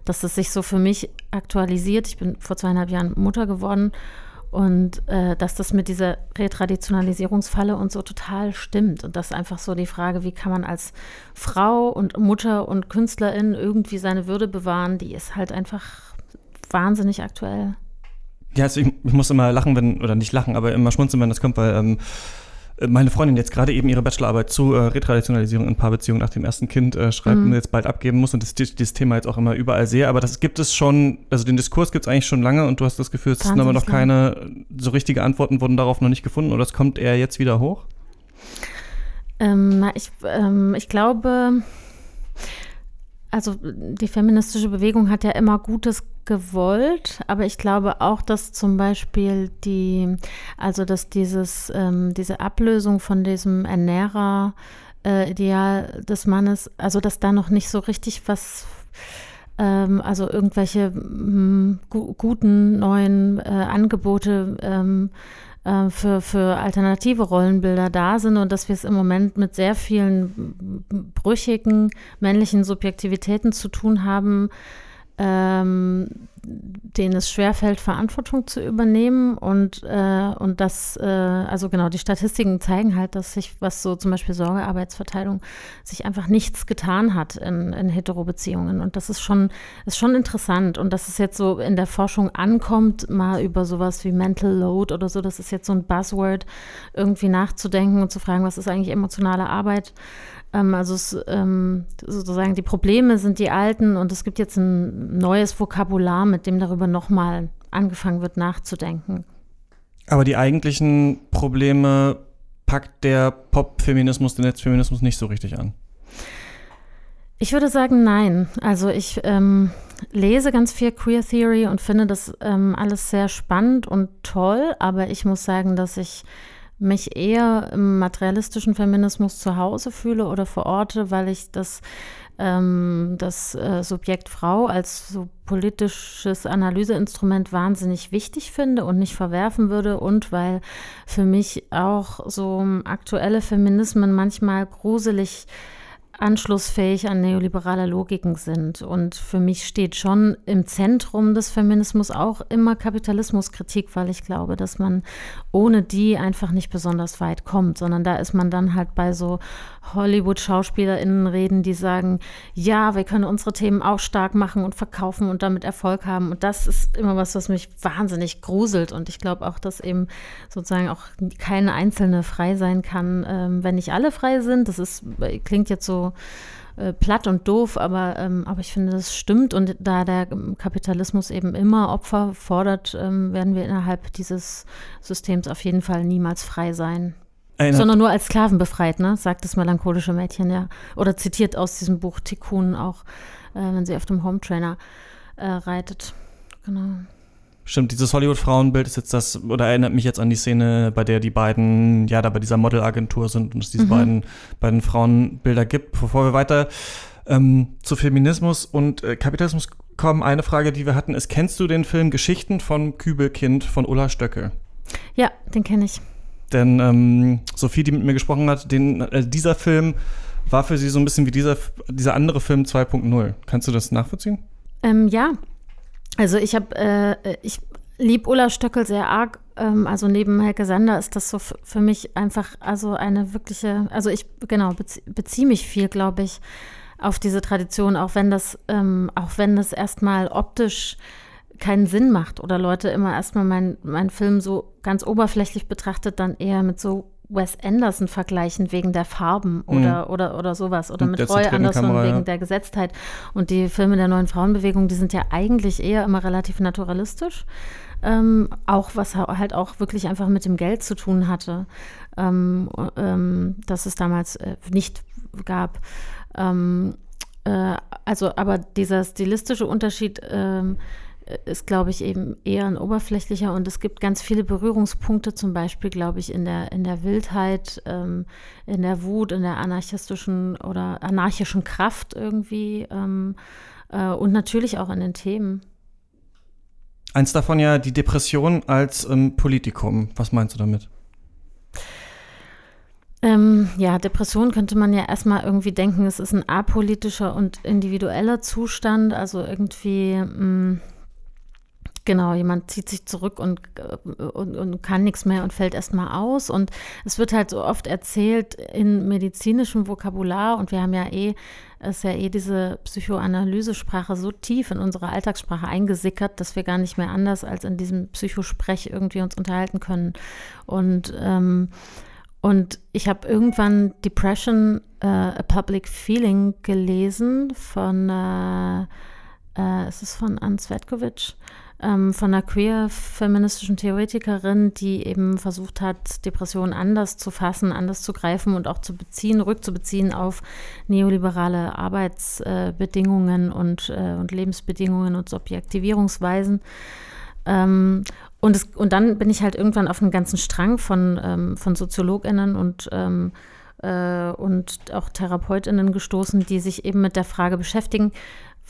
dass das sich so für mich aktualisiert. Ich bin vor zweieinhalb Jahren Mutter geworden und äh, dass das mit dieser Retraditionalisierungsfalle und so total stimmt. Und das ist einfach so die Frage, wie kann man als Frau und Mutter und Künstlerin irgendwie seine Würde bewahren, die ist halt einfach wahnsinnig aktuell. Ja, also ich, ich, muss immer lachen, wenn, oder nicht lachen, aber immer schmunzeln, wenn das kommt, weil ähm, meine Freundin jetzt gerade eben ihre Bachelorarbeit zu äh, Retraditionalisierung in Paarbeziehungen nach dem ersten Kind äh, schreibt mhm. und jetzt bald abgeben muss und das, dieses Thema jetzt auch immer überall sehe. Aber das gibt es schon, also den Diskurs gibt es eigentlich schon lange und du hast das Gefühl, es sind aber noch keine so richtige Antworten wurden darauf noch nicht gefunden oder es kommt eher jetzt wieder hoch? Ähm, ich, ähm, ich glaube, also die feministische Bewegung hat ja immer Gutes gewollt, aber ich glaube auch, dass zum Beispiel die, also dass dieses, ähm, diese Ablösung von diesem Ernährer äh, des Mannes, also dass da noch nicht so richtig was ähm, also irgendwelche mh, gu guten neuen äh, Angebote ähm, äh, für, für alternative Rollenbilder da sind und dass wir es im Moment mit sehr vielen brüchigen männlichen Subjektivitäten zu tun haben, ähm, denen es schwerfällt, Verantwortung zu übernehmen. Und, äh, und das, äh, also genau, die Statistiken zeigen halt, dass sich, was so zum Beispiel Sorgearbeitsverteilung, sich einfach nichts getan hat in, in Heterobeziehungen. Und das ist schon, ist schon interessant. Und dass es jetzt so in der Forschung ankommt, mal über sowas wie Mental Load oder so, das ist jetzt so ein Buzzword, irgendwie nachzudenken und zu fragen, was ist eigentlich emotionale Arbeit. Ähm, also es, ähm, sozusagen die Probleme sind die alten und es gibt jetzt ein neues Vokabular mit dem darüber nochmal angefangen wird nachzudenken. Aber die eigentlichen Probleme packt der Pop-Feminismus, der Netzfeminismus nicht so richtig an. Ich würde sagen, nein. Also ich ähm, lese ganz viel Queer Theory und finde das ähm, alles sehr spannend und toll, aber ich muss sagen, dass ich mich eher im materialistischen Feminismus zu Hause fühle oder verorte, weil ich das, ähm, das äh, Subjekt Frau als so politisches Analyseinstrument wahnsinnig wichtig finde und nicht verwerfen würde und weil für mich auch so aktuelle Feminismen manchmal gruselig anschlussfähig an neoliberale Logiken sind. Und für mich steht schon im Zentrum des Feminismus auch immer Kapitalismuskritik, weil ich glaube, dass man ohne die einfach nicht besonders weit kommt, sondern da ist man dann halt bei so Hollywood-SchauspielerInnen reden, die sagen, ja, wir können unsere Themen auch stark machen und verkaufen und damit Erfolg haben. Und das ist immer was, was mich wahnsinnig gruselt. Und ich glaube auch, dass eben sozusagen auch keine einzelne frei sein kann, ähm, wenn nicht alle frei sind. Das ist, klingt jetzt so äh, platt und doof, aber, ähm, aber ich finde, das stimmt. Und da der Kapitalismus eben immer Opfer fordert, ähm, werden wir innerhalb dieses Systems auf jeden Fall niemals frei sein. Erinnert. Sondern nur als Sklaven befreit, ne? sagt das melancholische Mädchen, ja. Oder zitiert aus diesem Buch Tikkun auch, äh, wenn sie auf dem Home Trainer äh, reitet. Genau. Stimmt, dieses Hollywood-Frauenbild ist jetzt das, oder erinnert mich jetzt an die Szene, bei der die beiden, ja, da bei dieser Modelagentur sind und es diese mhm. beiden, beiden Frauenbilder gibt. Bevor wir weiter ähm, zu Feminismus und äh, Kapitalismus kommen, eine Frage, die wir hatten, ist, kennst du den Film Geschichten von Kübelkind von Ulla Stöckel? Ja, den kenne ich. Denn ähm, Sophie, die mit mir gesprochen hat, den, äh, dieser Film war für sie so ein bisschen wie dieser, dieser andere Film 2.0. Kannst du das nachvollziehen? Ähm, ja. Also ich habe, äh, ich liebe Ulla Stöckel sehr arg. Ähm, also neben Helge Sander ist das so für mich einfach also eine wirkliche, also ich genau bezie beziehe mich viel, glaube ich, auf diese Tradition, auch wenn das, ähm, auch wenn das erstmal optisch keinen Sinn macht oder Leute immer erstmal meinen mein Film so ganz oberflächlich betrachtet, dann eher mit so Wes Anderson vergleichen wegen der Farben oder, mhm. oder, oder sowas oder mit Roy Anderson Kamera, wegen ja. der Gesetztheit. Und die Filme der neuen Frauenbewegung, die sind ja eigentlich eher immer relativ naturalistisch. Ähm, auch was halt auch wirklich einfach mit dem Geld zu tun hatte, ähm, ähm, das es damals äh, nicht gab. Ähm, äh, also, aber dieser stilistische Unterschied ähm, ist, glaube ich, eben eher ein oberflächlicher und es gibt ganz viele Berührungspunkte, zum Beispiel, glaube ich, in der, in der Wildheit, ähm, in der Wut, in der anarchistischen oder anarchischen Kraft irgendwie ähm, äh, und natürlich auch in den Themen. Eins davon ja die Depression als ähm, Politikum. Was meinst du damit? Ähm, ja, Depression könnte man ja erstmal irgendwie denken, es ist ein apolitischer und individueller Zustand, also irgendwie. Mh, mm, Genau, jemand zieht sich zurück und, und, und kann nichts mehr und fällt erstmal aus. Und es wird halt so oft erzählt in medizinischem Vokabular und wir haben ja eh, ist ja eh diese Psychoanalysesprache so tief in unsere Alltagssprache eingesickert, dass wir gar nicht mehr anders als in diesem Psychosprech irgendwie uns unterhalten können. Und, ähm, und ich habe irgendwann Depression, äh, a Public Feeling gelesen von, äh, äh, ist es von Anne Svetkovic? Ähm, von einer queer-feministischen Theoretikerin, die eben versucht hat, Depressionen anders zu fassen, anders zu greifen und auch zu beziehen, rückzubeziehen auf neoliberale Arbeitsbedingungen äh, und, äh, und Lebensbedingungen und Subjektivierungsweisen. Ähm, und, es, und dann bin ich halt irgendwann auf einen ganzen Strang von, ähm, von SoziologInnen und ähm, äh, und auch TherapeutInnen gestoßen, die sich eben mit der Frage beschäftigen,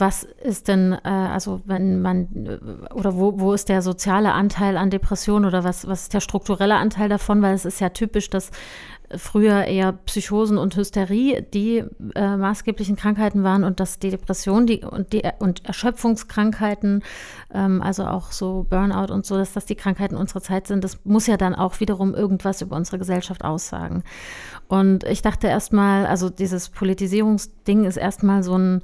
was ist denn, äh, also wenn man, äh, oder wo, wo ist der soziale Anteil an Depressionen oder was, was ist der strukturelle Anteil davon? Weil es ist ja typisch, dass früher eher Psychosen und Hysterie die äh, maßgeblichen Krankheiten waren und dass die Depression die, und, die, und Erschöpfungskrankheiten, ähm, also auch so Burnout und so, dass das die Krankheiten unserer Zeit sind, das muss ja dann auch wiederum irgendwas über unsere Gesellschaft aussagen. Und ich dachte erstmal, also dieses Politisierungsding ist erstmal so ein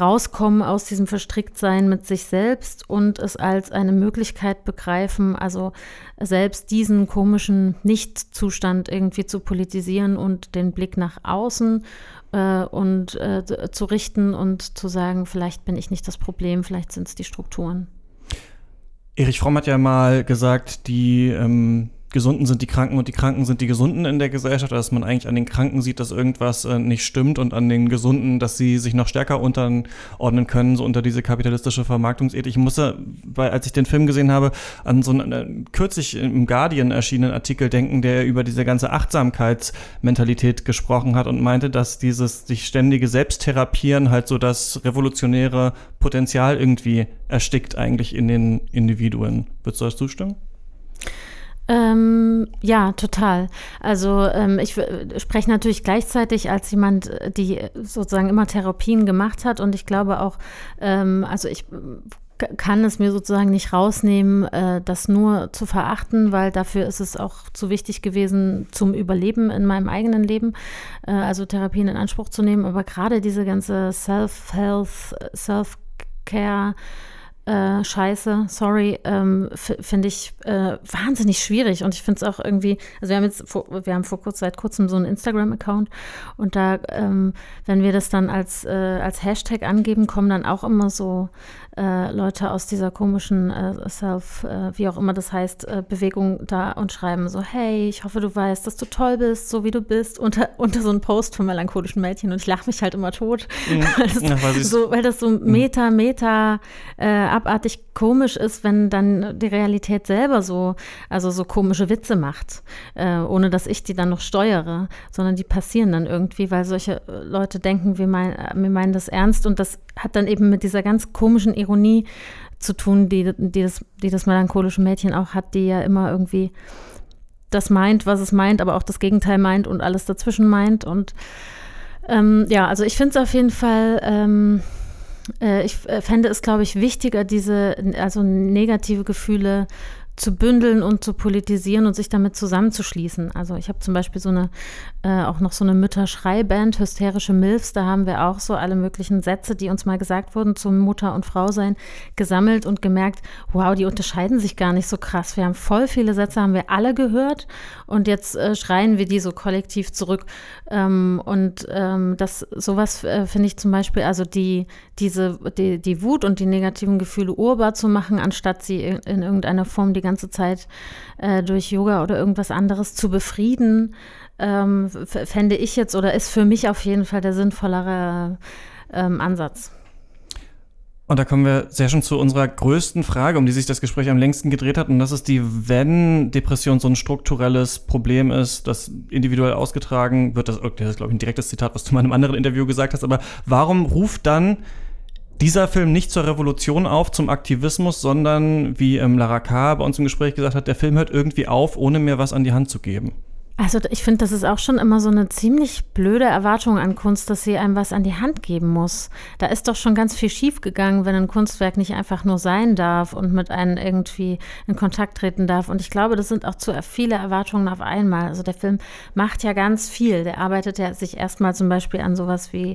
rauskommen aus diesem Verstricktsein mit sich selbst und es als eine Möglichkeit begreifen, also selbst diesen komischen Nichtzustand irgendwie zu politisieren und den Blick nach außen äh, und äh, zu richten und zu sagen, vielleicht bin ich nicht das Problem, vielleicht sind es die Strukturen. Erich Fromm hat ja mal gesagt, die ähm, Gesunden sind die Kranken und die Kranken sind die Gesunden in der Gesellschaft, dass man eigentlich an den Kranken sieht, dass irgendwas äh, nicht stimmt und an den Gesunden, dass sie sich noch stärker unterordnen können, so unter diese kapitalistische Vermarktungsethik. Ich musste, weil, als ich den Film gesehen habe, an so einen äh, kürzlich im Guardian erschienenen Artikel denken, der über diese ganze Achtsamkeitsmentalität gesprochen hat und meinte, dass dieses sich ständige Selbsttherapieren halt so das revolutionäre Potenzial irgendwie erstickt eigentlich in den Individuen. Würdest du das zustimmen? Ähm, ja, total. Also ähm, ich spreche natürlich gleichzeitig als jemand, die sozusagen immer Therapien gemacht hat und ich glaube auch, ähm, also ich kann es mir sozusagen nicht rausnehmen, äh, das nur zu verachten, weil dafür ist es auch zu wichtig gewesen zum Überleben in meinem eigenen Leben, äh, also Therapien in Anspruch zu nehmen. Aber gerade diese ganze Self-Health, Self-Care, äh, scheiße, sorry, ähm, finde ich äh, wahnsinnig schwierig. Und ich finde es auch irgendwie, also wir haben jetzt, vor, wir haben vor kurz, seit kurzem so einen Instagram-Account und da, ähm, wenn wir das dann als, äh, als Hashtag angeben, kommen dann auch immer so äh, Leute aus dieser komischen äh, Self, äh, wie auch immer das heißt, äh, Bewegung da und schreiben so, hey, ich hoffe, du weißt, dass du toll bist, so wie du bist, unter, unter so einem Post von melancholischen Mädchen und ich lache mich halt immer tot. Mhm. weil, das, ja, so, weil das so mhm. meta, meta äh, abartig komisch ist, wenn dann die Realität selber so, also so komische Witze macht, äh, ohne dass ich die dann noch steuere, sondern die passieren dann irgendwie, weil solche Leute denken, wir, mein, wir meinen das ernst und das hat dann eben mit dieser ganz komischen Ironie zu tun, die, die, das, die das melancholische Mädchen auch hat, die ja immer irgendwie das meint, was es meint, aber auch das Gegenteil meint und alles dazwischen meint. Und ähm, ja, also ich finde es auf jeden Fall, ähm, äh, ich äh, fände es, glaube ich, wichtiger, diese, also negative Gefühle zu bündeln und zu politisieren und sich damit zusammenzuschließen. Also ich habe zum Beispiel so eine, äh, auch noch so eine Mütterschreiband, hysterische Milfs, da haben wir auch so alle möglichen Sätze, die uns mal gesagt wurden zum Mutter- und Frau-Sein, gesammelt und gemerkt, wow, die unterscheiden sich gar nicht so krass. Wir haben voll viele Sätze, haben wir alle gehört und jetzt äh, schreien wir die so kollektiv zurück. Ähm, und ähm, das, sowas äh, finde ich zum Beispiel, also die, diese, die, die Wut und die negativen Gefühle urbar zu machen, anstatt sie in, in irgendeiner Form die ganze Zeit äh, durch Yoga oder irgendwas anderes zu befrieden, ähm, fände ich jetzt oder ist für mich auf jeden Fall der sinnvollere ähm, Ansatz. Und da kommen wir sehr schon zu unserer größten Frage, um die sich das Gespräch am längsten gedreht hat. Und das ist die, wenn Depression so ein strukturelles Problem ist, das individuell ausgetragen wird, das, das ist, glaube ich, ein direktes Zitat, was du in einem anderen Interview gesagt hast, aber warum ruft dann dieser Film nicht zur Revolution auf, zum Aktivismus, sondern, wie ähm, Lara K. bei uns im Gespräch gesagt hat, der Film hört irgendwie auf, ohne mir was an die Hand zu geben. Also ich finde, das ist auch schon immer so eine ziemlich blöde Erwartung an Kunst, dass sie einem was an die Hand geben muss. Da ist doch schon ganz viel schiefgegangen, wenn ein Kunstwerk nicht einfach nur sein darf und mit einem irgendwie in Kontakt treten darf. Und ich glaube, das sind auch zu viele Erwartungen auf einmal. Also der Film macht ja ganz viel. Der arbeitet ja sich erstmal zum Beispiel an sowas wie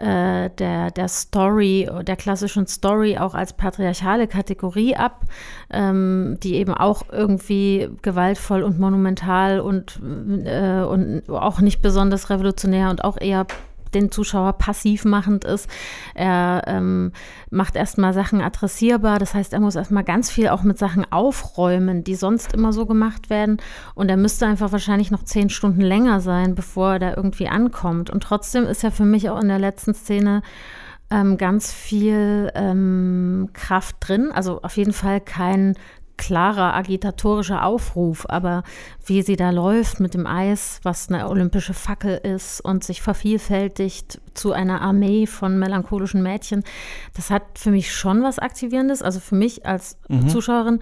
äh, der, der Story, der klassischen Story auch als patriarchale Kategorie ab, ähm, die eben auch irgendwie gewaltvoll und monumental und, äh, und auch nicht besonders revolutionär und auch eher den Zuschauer passiv machend ist. Er ähm, macht erstmal Sachen adressierbar, das heißt, er muss erstmal ganz viel auch mit Sachen aufräumen, die sonst immer so gemacht werden. Und er müsste einfach wahrscheinlich noch zehn Stunden länger sein, bevor er da irgendwie ankommt. Und trotzdem ist ja für mich auch in der letzten Szene ähm, ganz viel ähm, Kraft drin. Also auf jeden Fall kein klarer agitatorischer Aufruf, aber wie sie da läuft mit dem Eis, was eine olympische Fackel ist und sich vervielfältigt zu einer Armee von melancholischen Mädchen, das hat für mich schon was Aktivierendes, also für mich als mhm. Zuschauerin.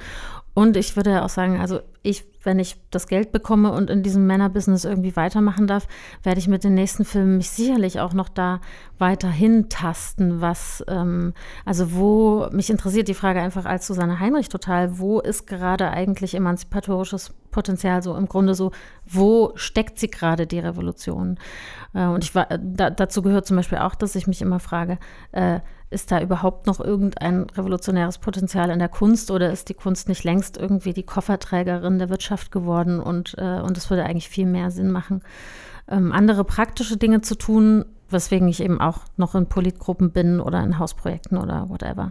Und ich würde auch sagen, also ich wenn ich das Geld bekomme und in diesem Männerbusiness irgendwie weitermachen darf, werde ich mit den nächsten Filmen mich sicherlich auch noch da weiterhin tasten, was, ähm, also wo, mich interessiert die Frage einfach als Susanne Heinrich total, wo ist gerade eigentlich emanzipatorisches Potenzial so im Grunde so, wo steckt sie gerade die Revolution? Äh, und ich war, da, dazu gehört zum Beispiel auch, dass ich mich immer frage, äh, ist da überhaupt noch irgendein revolutionäres Potenzial in der Kunst oder ist die Kunst nicht längst irgendwie die Kofferträgerin der Wirtschaft geworden und, äh, und es würde eigentlich viel mehr Sinn machen, ähm, andere praktische Dinge zu tun, weswegen ich eben auch noch in Politgruppen bin oder in Hausprojekten oder whatever.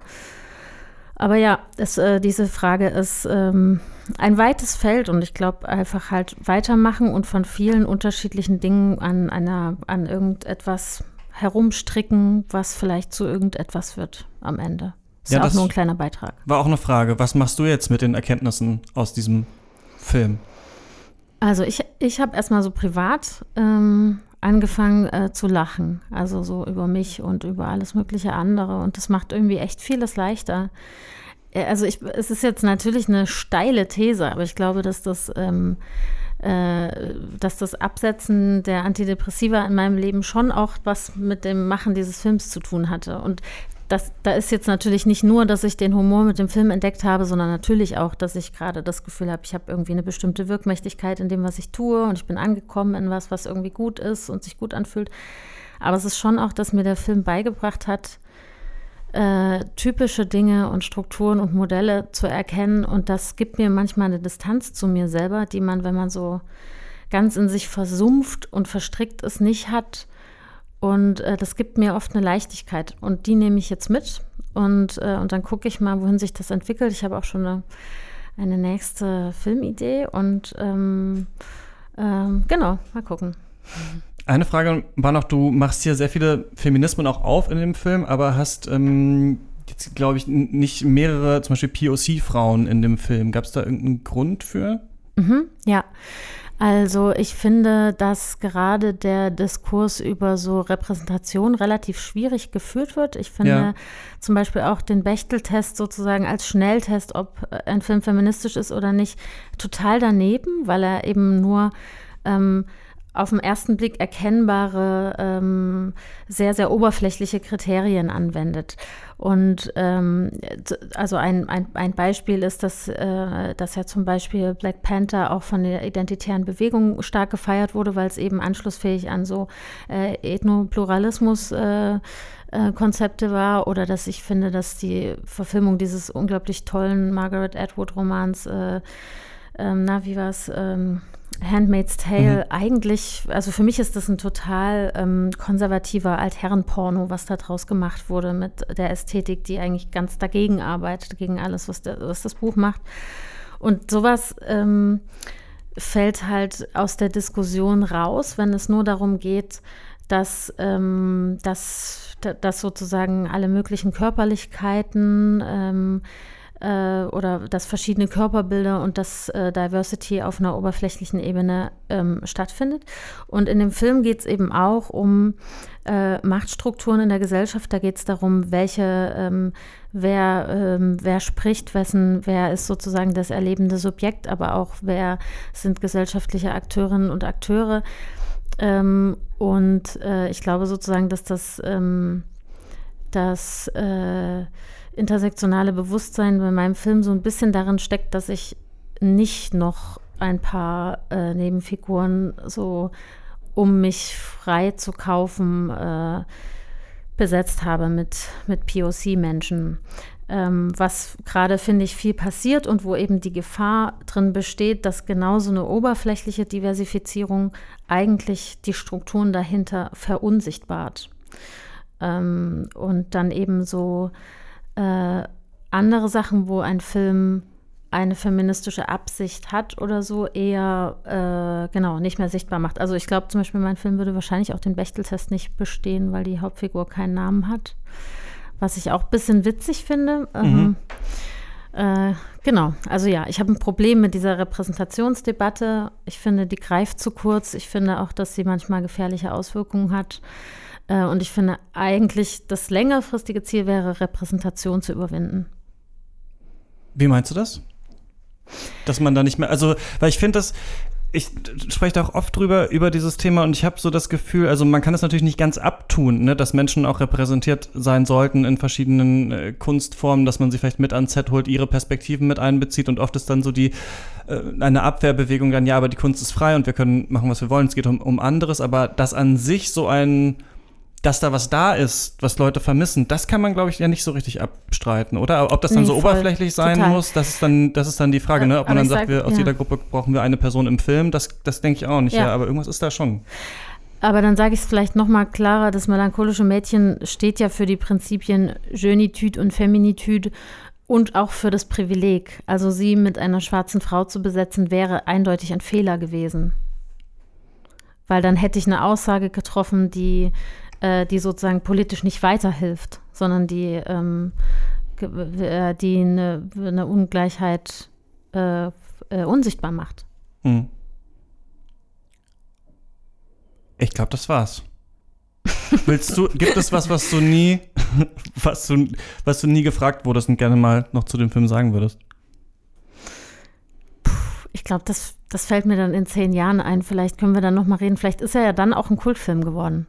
Aber ja, es, äh, diese Frage ist ähm, ein weites Feld und ich glaube einfach halt weitermachen und von vielen unterschiedlichen Dingen an einer, an irgendetwas herumstricken, was vielleicht zu irgendetwas wird am Ende. Ist ja, auch nur ein kleiner Beitrag. War auch eine Frage. Was machst du jetzt mit den Erkenntnissen aus diesem Film? Also ich, ich habe erstmal so privat ähm, angefangen äh, zu lachen. Also so über mich und über alles mögliche andere. Und das macht irgendwie echt vieles leichter. Äh, also ich, es ist jetzt natürlich eine steile These, aber ich glaube, dass das, ähm, äh, dass das Absetzen der Antidepressiva in meinem Leben schon auch was mit dem Machen dieses Films zu tun hatte. Und das, da ist jetzt natürlich nicht nur, dass ich den Humor mit dem Film entdeckt habe, sondern natürlich auch, dass ich gerade das Gefühl habe, ich habe irgendwie eine bestimmte Wirkmächtigkeit in dem, was ich tue und ich bin angekommen in was, was irgendwie gut ist und sich gut anfühlt. Aber es ist schon auch, dass mir der Film beigebracht hat, äh, typische Dinge und Strukturen und Modelle zu erkennen. Und das gibt mir manchmal eine Distanz zu mir selber, die man, wenn man so ganz in sich versumpft und verstrickt ist, nicht hat und äh, das gibt mir oft eine Leichtigkeit. Und die nehme ich jetzt mit. Und, äh, und dann gucke ich mal, wohin sich das entwickelt. Ich habe auch schon eine, eine nächste Filmidee. Und ähm, ähm, genau, mal gucken. Eine Frage war noch, du machst hier sehr viele Feminismen auch auf in dem Film, aber hast ähm, jetzt, glaube ich, nicht mehrere, zum Beispiel POC-Frauen in dem Film. Gab es da irgendeinen Grund für? Mhm, ja. Also ich finde, dass gerade der Diskurs über so Repräsentation relativ schwierig geführt wird. Ich finde ja. zum Beispiel auch den Bechtel-Test sozusagen als Schnelltest, ob ein Film feministisch ist oder nicht, total daneben, weil er eben nur ähm, auf den ersten Blick erkennbare, ähm, sehr, sehr oberflächliche Kriterien anwendet. Und ähm, also ein, ein, ein Beispiel ist, dass, äh, dass ja zum Beispiel Black Panther auch von der identitären Bewegung stark gefeiert wurde, weil es eben anschlussfähig an so äh, Ethnopluralismus äh, äh, Konzepte war oder dass ich finde, dass die Verfilmung dieses unglaublich tollen Margaret Atwood Romans, äh, ähm, na, wie war es, ähm, Handmaid's Tale mhm. eigentlich, also für mich ist das ein total ähm, konservativer Altherrenporno, was da draus gemacht wurde mit der Ästhetik, die eigentlich ganz dagegen arbeitet, gegen alles, was, der, was das Buch macht. Und sowas ähm, fällt halt aus der Diskussion raus, wenn es nur darum geht, dass, ähm, dass, dass sozusagen alle möglichen Körperlichkeiten ähm, äh, oder dass verschiedene Körperbilder und dass äh, Diversity auf einer oberflächlichen Ebene ähm, stattfindet. Und in dem Film geht es eben auch um äh, Machtstrukturen in der Gesellschaft. Da geht es darum, welche, ähm, wer, ähm, wer spricht, wessen, wer ist sozusagen das erlebende Subjekt, aber auch wer sind gesellschaftliche Akteurinnen und Akteure. Ähm, und äh, ich glaube sozusagen, dass das, ähm, das äh, intersektionale Bewusstsein bei meinem Film so ein bisschen darin steckt, dass ich nicht noch ein paar äh, Nebenfiguren so, um mich frei zu kaufen, äh, besetzt habe mit, mit POC-Menschen. Ähm, was gerade, finde ich, viel passiert und wo eben die Gefahr drin besteht, dass genau so eine oberflächliche Diversifizierung eigentlich die Strukturen dahinter verunsichtbart. Ähm, und dann eben so äh, andere Sachen, wo ein Film eine feministische Absicht hat oder so, eher äh, genau nicht mehr sichtbar macht. Also ich glaube zum Beispiel, mein Film würde wahrscheinlich auch den Bechteltest nicht bestehen, weil die Hauptfigur keinen Namen hat. Was ich auch ein bisschen witzig finde. Ähm, mhm. Ähm, äh, genau, also ja, ich habe ein Problem mit dieser Repräsentationsdebatte. Ich finde, die greift zu kurz. Ich finde auch, dass sie manchmal gefährliche Auswirkungen hat. Äh, und ich finde eigentlich, das längerfristige Ziel wäre, Repräsentation zu überwinden. Wie meinst du das? Dass man da nicht mehr, also, weil ich finde das, ich spreche da auch oft drüber, über dieses Thema und ich habe so das Gefühl, also man kann es natürlich nicht ganz abtun, ne, dass Menschen auch repräsentiert sein sollten in verschiedenen äh, Kunstformen, dass man sie vielleicht mit ans Set holt, ihre Perspektiven mit einbezieht und oft ist dann so die, äh, eine Abwehrbewegung dann, ja, aber die Kunst ist frei und wir können machen, was wir wollen, es geht um, um anderes, aber dass an sich so ein dass da was da ist, was Leute vermissen, das kann man, glaube ich, ja nicht so richtig abstreiten, oder? Ob das dann nee, so voll, oberflächlich sein total. muss, das ist dann, das ist dann die Frage, ne? Ob man dann sagt, sag, wir, aus ja. jeder Gruppe brauchen wir eine Person im Film, das, das denke ich auch nicht, ja. ja. aber irgendwas ist da schon. Aber dann sage ich es vielleicht nochmal klarer, das melancholische Mädchen steht ja für die Prinzipien Jeunitude und Feminitude und auch für das Privileg. Also sie mit einer schwarzen Frau zu besetzen, wäre eindeutig ein Fehler gewesen. Weil dann hätte ich eine Aussage getroffen, die, äh, die sozusagen politisch nicht weiterhilft, sondern die, ähm, äh, die eine, eine Ungleichheit äh, äh, unsichtbar macht. Hm. Ich glaube, das war's. Willst du, gibt es was, was du nie, was du, was du nie gefragt wurdest und gerne mal noch zu dem Film sagen würdest? Puh, ich glaube, das, das fällt mir dann in zehn Jahren ein. Vielleicht können wir dann noch mal reden. Vielleicht ist er ja dann auch ein Kultfilm geworden.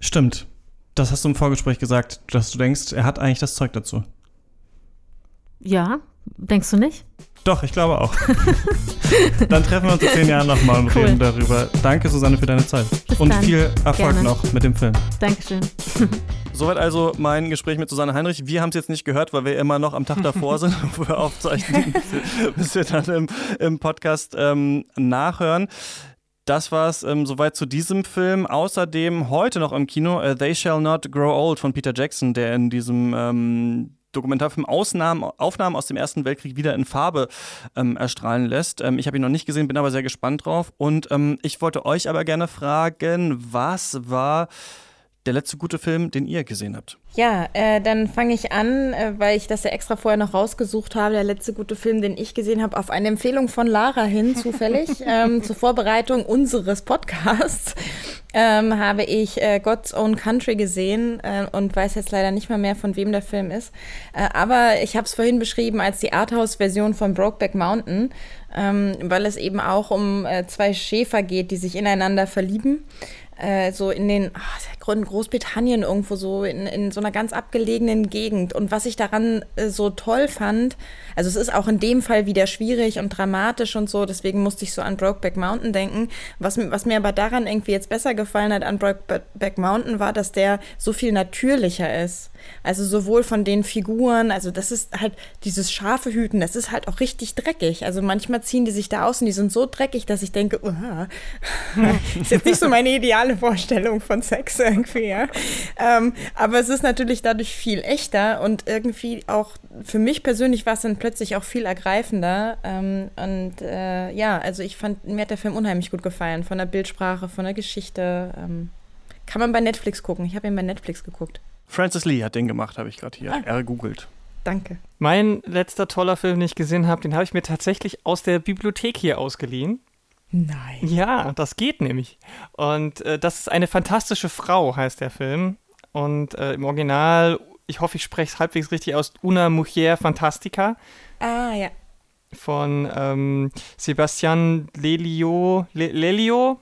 Stimmt. Das hast du im Vorgespräch gesagt, dass du denkst, er hat eigentlich das Zeug dazu. Ja, denkst du nicht? Doch, ich glaube auch. dann treffen wir uns in zehn Jahren nochmal und cool. reden darüber. Danke, Susanne, für deine Zeit. Bis und dann. viel Erfolg Gerne. noch mit dem Film. Dankeschön. Soweit also mein Gespräch mit Susanne Heinrich. Wir haben es jetzt nicht gehört, weil wir immer noch am Tag davor sind, wo wir aufzeichnen, bis wir dann im, im Podcast ähm, nachhören. Das war es ähm, soweit zu diesem Film. Außerdem heute noch im Kino uh, They Shall Not Grow Old von Peter Jackson, der in diesem ähm, Dokumentarfilm Ausnahmen, Aufnahmen aus dem Ersten Weltkrieg wieder in Farbe ähm, erstrahlen lässt. Ähm, ich habe ihn noch nicht gesehen, bin aber sehr gespannt drauf. Und ähm, ich wollte euch aber gerne fragen, was war der letzte gute Film, den ihr gesehen habt? Ja, äh, dann fange ich an, äh, weil ich das ja extra vorher noch rausgesucht habe. Der letzte gute Film, den ich gesehen habe, auf eine Empfehlung von Lara hin, zufällig, ähm, zur Vorbereitung unseres Podcasts, ähm, habe ich äh, God's Own Country gesehen äh, und weiß jetzt leider nicht mal mehr, von wem der Film ist. Äh, aber ich habe es vorhin beschrieben als die Arthouse-Version von Brokeback Mountain, ähm, weil es eben auch um äh, zwei Schäfer geht, die sich ineinander verlieben äh, so in den oh, in Großbritannien irgendwo so in, in so einer ganz abgelegenen Gegend. Und was ich daran äh, so toll fand, also es ist auch in dem Fall wieder schwierig und dramatisch und so, deswegen musste ich so an Brokeback Mountain denken. Was, was mir aber daran irgendwie jetzt besser gefallen hat an Brokeback Mountain war, dass der so viel natürlicher ist. Also sowohl von den Figuren, also das ist halt dieses scharfe Hüten, das ist halt auch richtig dreckig. Also manchmal ziehen die sich da aus und die sind so dreckig, dass ich denke, ist jetzt nicht so meine ideale Vorstellung von Sex irgendwie, ja. Ähm, aber es ist natürlich dadurch viel echter und irgendwie auch für mich persönlich war es dann plötzlich auch viel ergreifender. Ähm, und äh, ja, also ich fand, mir hat der Film unheimlich gut gefallen, von der Bildsprache, von der Geschichte. Ähm, kann man bei Netflix gucken. Ich habe ihn bei Netflix geguckt. Francis Lee hat den gemacht, habe ich gerade hier ah. ergoogelt. Danke. Mein letzter toller Film, den ich gesehen habe, den habe ich mir tatsächlich aus der Bibliothek hier ausgeliehen. Nein. Ja, das geht nämlich. Und äh, das ist eine fantastische Frau, heißt der Film. Und äh, im Original, ich hoffe, ich spreche es halbwegs richtig aus, Una Mujer Fantastica. Ah, ja. Von ähm, Sebastian Lelio. Le Lelio?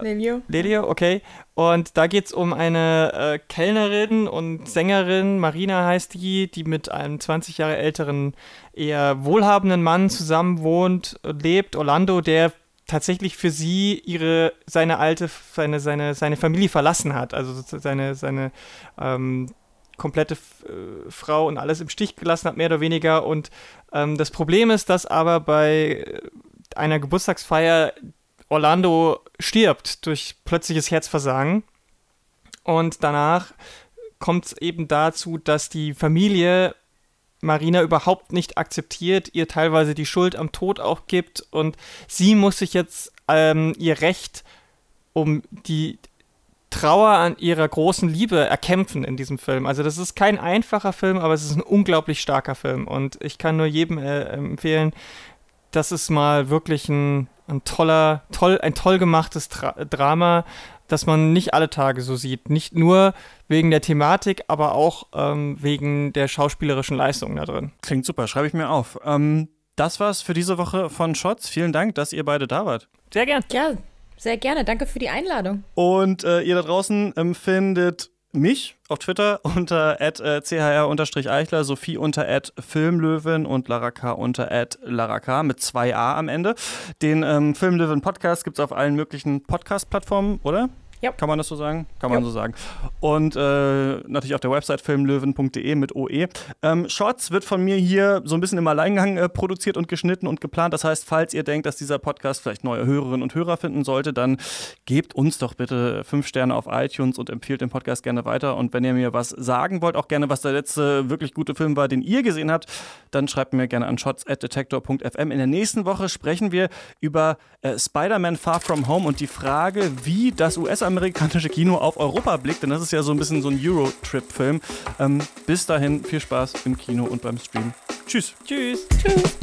Lelio. Lelio, okay. Und da geht es um eine äh, Kellnerin und Sängerin, Marina heißt die, die mit einem 20 Jahre älteren, eher wohlhabenden Mann zusammen wohnt, lebt, Orlando, der tatsächlich für sie ihre, seine alte, seine, seine, seine Familie verlassen hat. Also seine, seine ähm, komplette äh, Frau und alles im Stich gelassen hat, mehr oder weniger. Und ähm, das Problem ist, dass aber bei einer Geburtstagsfeier Orlando stirbt durch plötzliches Herzversagen. Und danach kommt es eben dazu, dass die Familie Marina überhaupt nicht akzeptiert, ihr teilweise die Schuld am Tod auch gibt und sie muss sich jetzt ähm, ihr Recht um die Trauer an ihrer großen Liebe erkämpfen in diesem Film. Also das ist kein einfacher Film, aber es ist ein unglaublich starker Film und ich kann nur jedem äh, empfehlen, das ist mal wirklich ein ein toller, toll, ein toll gemachtes Tra Drama, das man nicht alle Tage so sieht. Nicht nur wegen der Thematik, aber auch ähm, wegen der schauspielerischen Leistung da drin. Klingt super, schreibe ich mir auf. Ähm, das war's für diese Woche von Shots. Vielen Dank, dass ihr beide da wart. Sehr gern. Ja, sehr gerne. Danke für die Einladung. Und äh, ihr da draußen empfindet mich auf Twitter unter äh, chr-eichler, Sophie unter filmlöwen und Laraka unter laraka mit zwei A am Ende. Den ähm, Filmlöwen Podcast gibt es auf allen möglichen Podcast-Plattformen, oder? Ja. Kann man das so sagen? Kann man so sagen. Und äh, natürlich auf der Website filmlöwen.de mit OE. Ähm, Shots wird von mir hier so ein bisschen im Alleingang äh, produziert und geschnitten und geplant. Das heißt, falls ihr denkt, dass dieser Podcast vielleicht neue Hörerinnen und Hörer finden sollte, dann gebt uns doch bitte fünf Sterne auf iTunes und empfiehlt den Podcast gerne weiter. Und wenn ihr mir was sagen wollt, auch gerne, was der letzte wirklich gute Film war, den ihr gesehen habt, dann schreibt mir gerne an shots.detector.fm. In der nächsten Woche sprechen wir über äh, Spider-Man Far From Home und die Frage, wie das US-amerikanische Kino auf Europa blickt. Denn das ist ja so ein bisschen so ein Euro-Trip-Film. Ähm, bis dahin viel Spaß im Kino und beim Stream. Tschüss. Tschüss. Tschüss.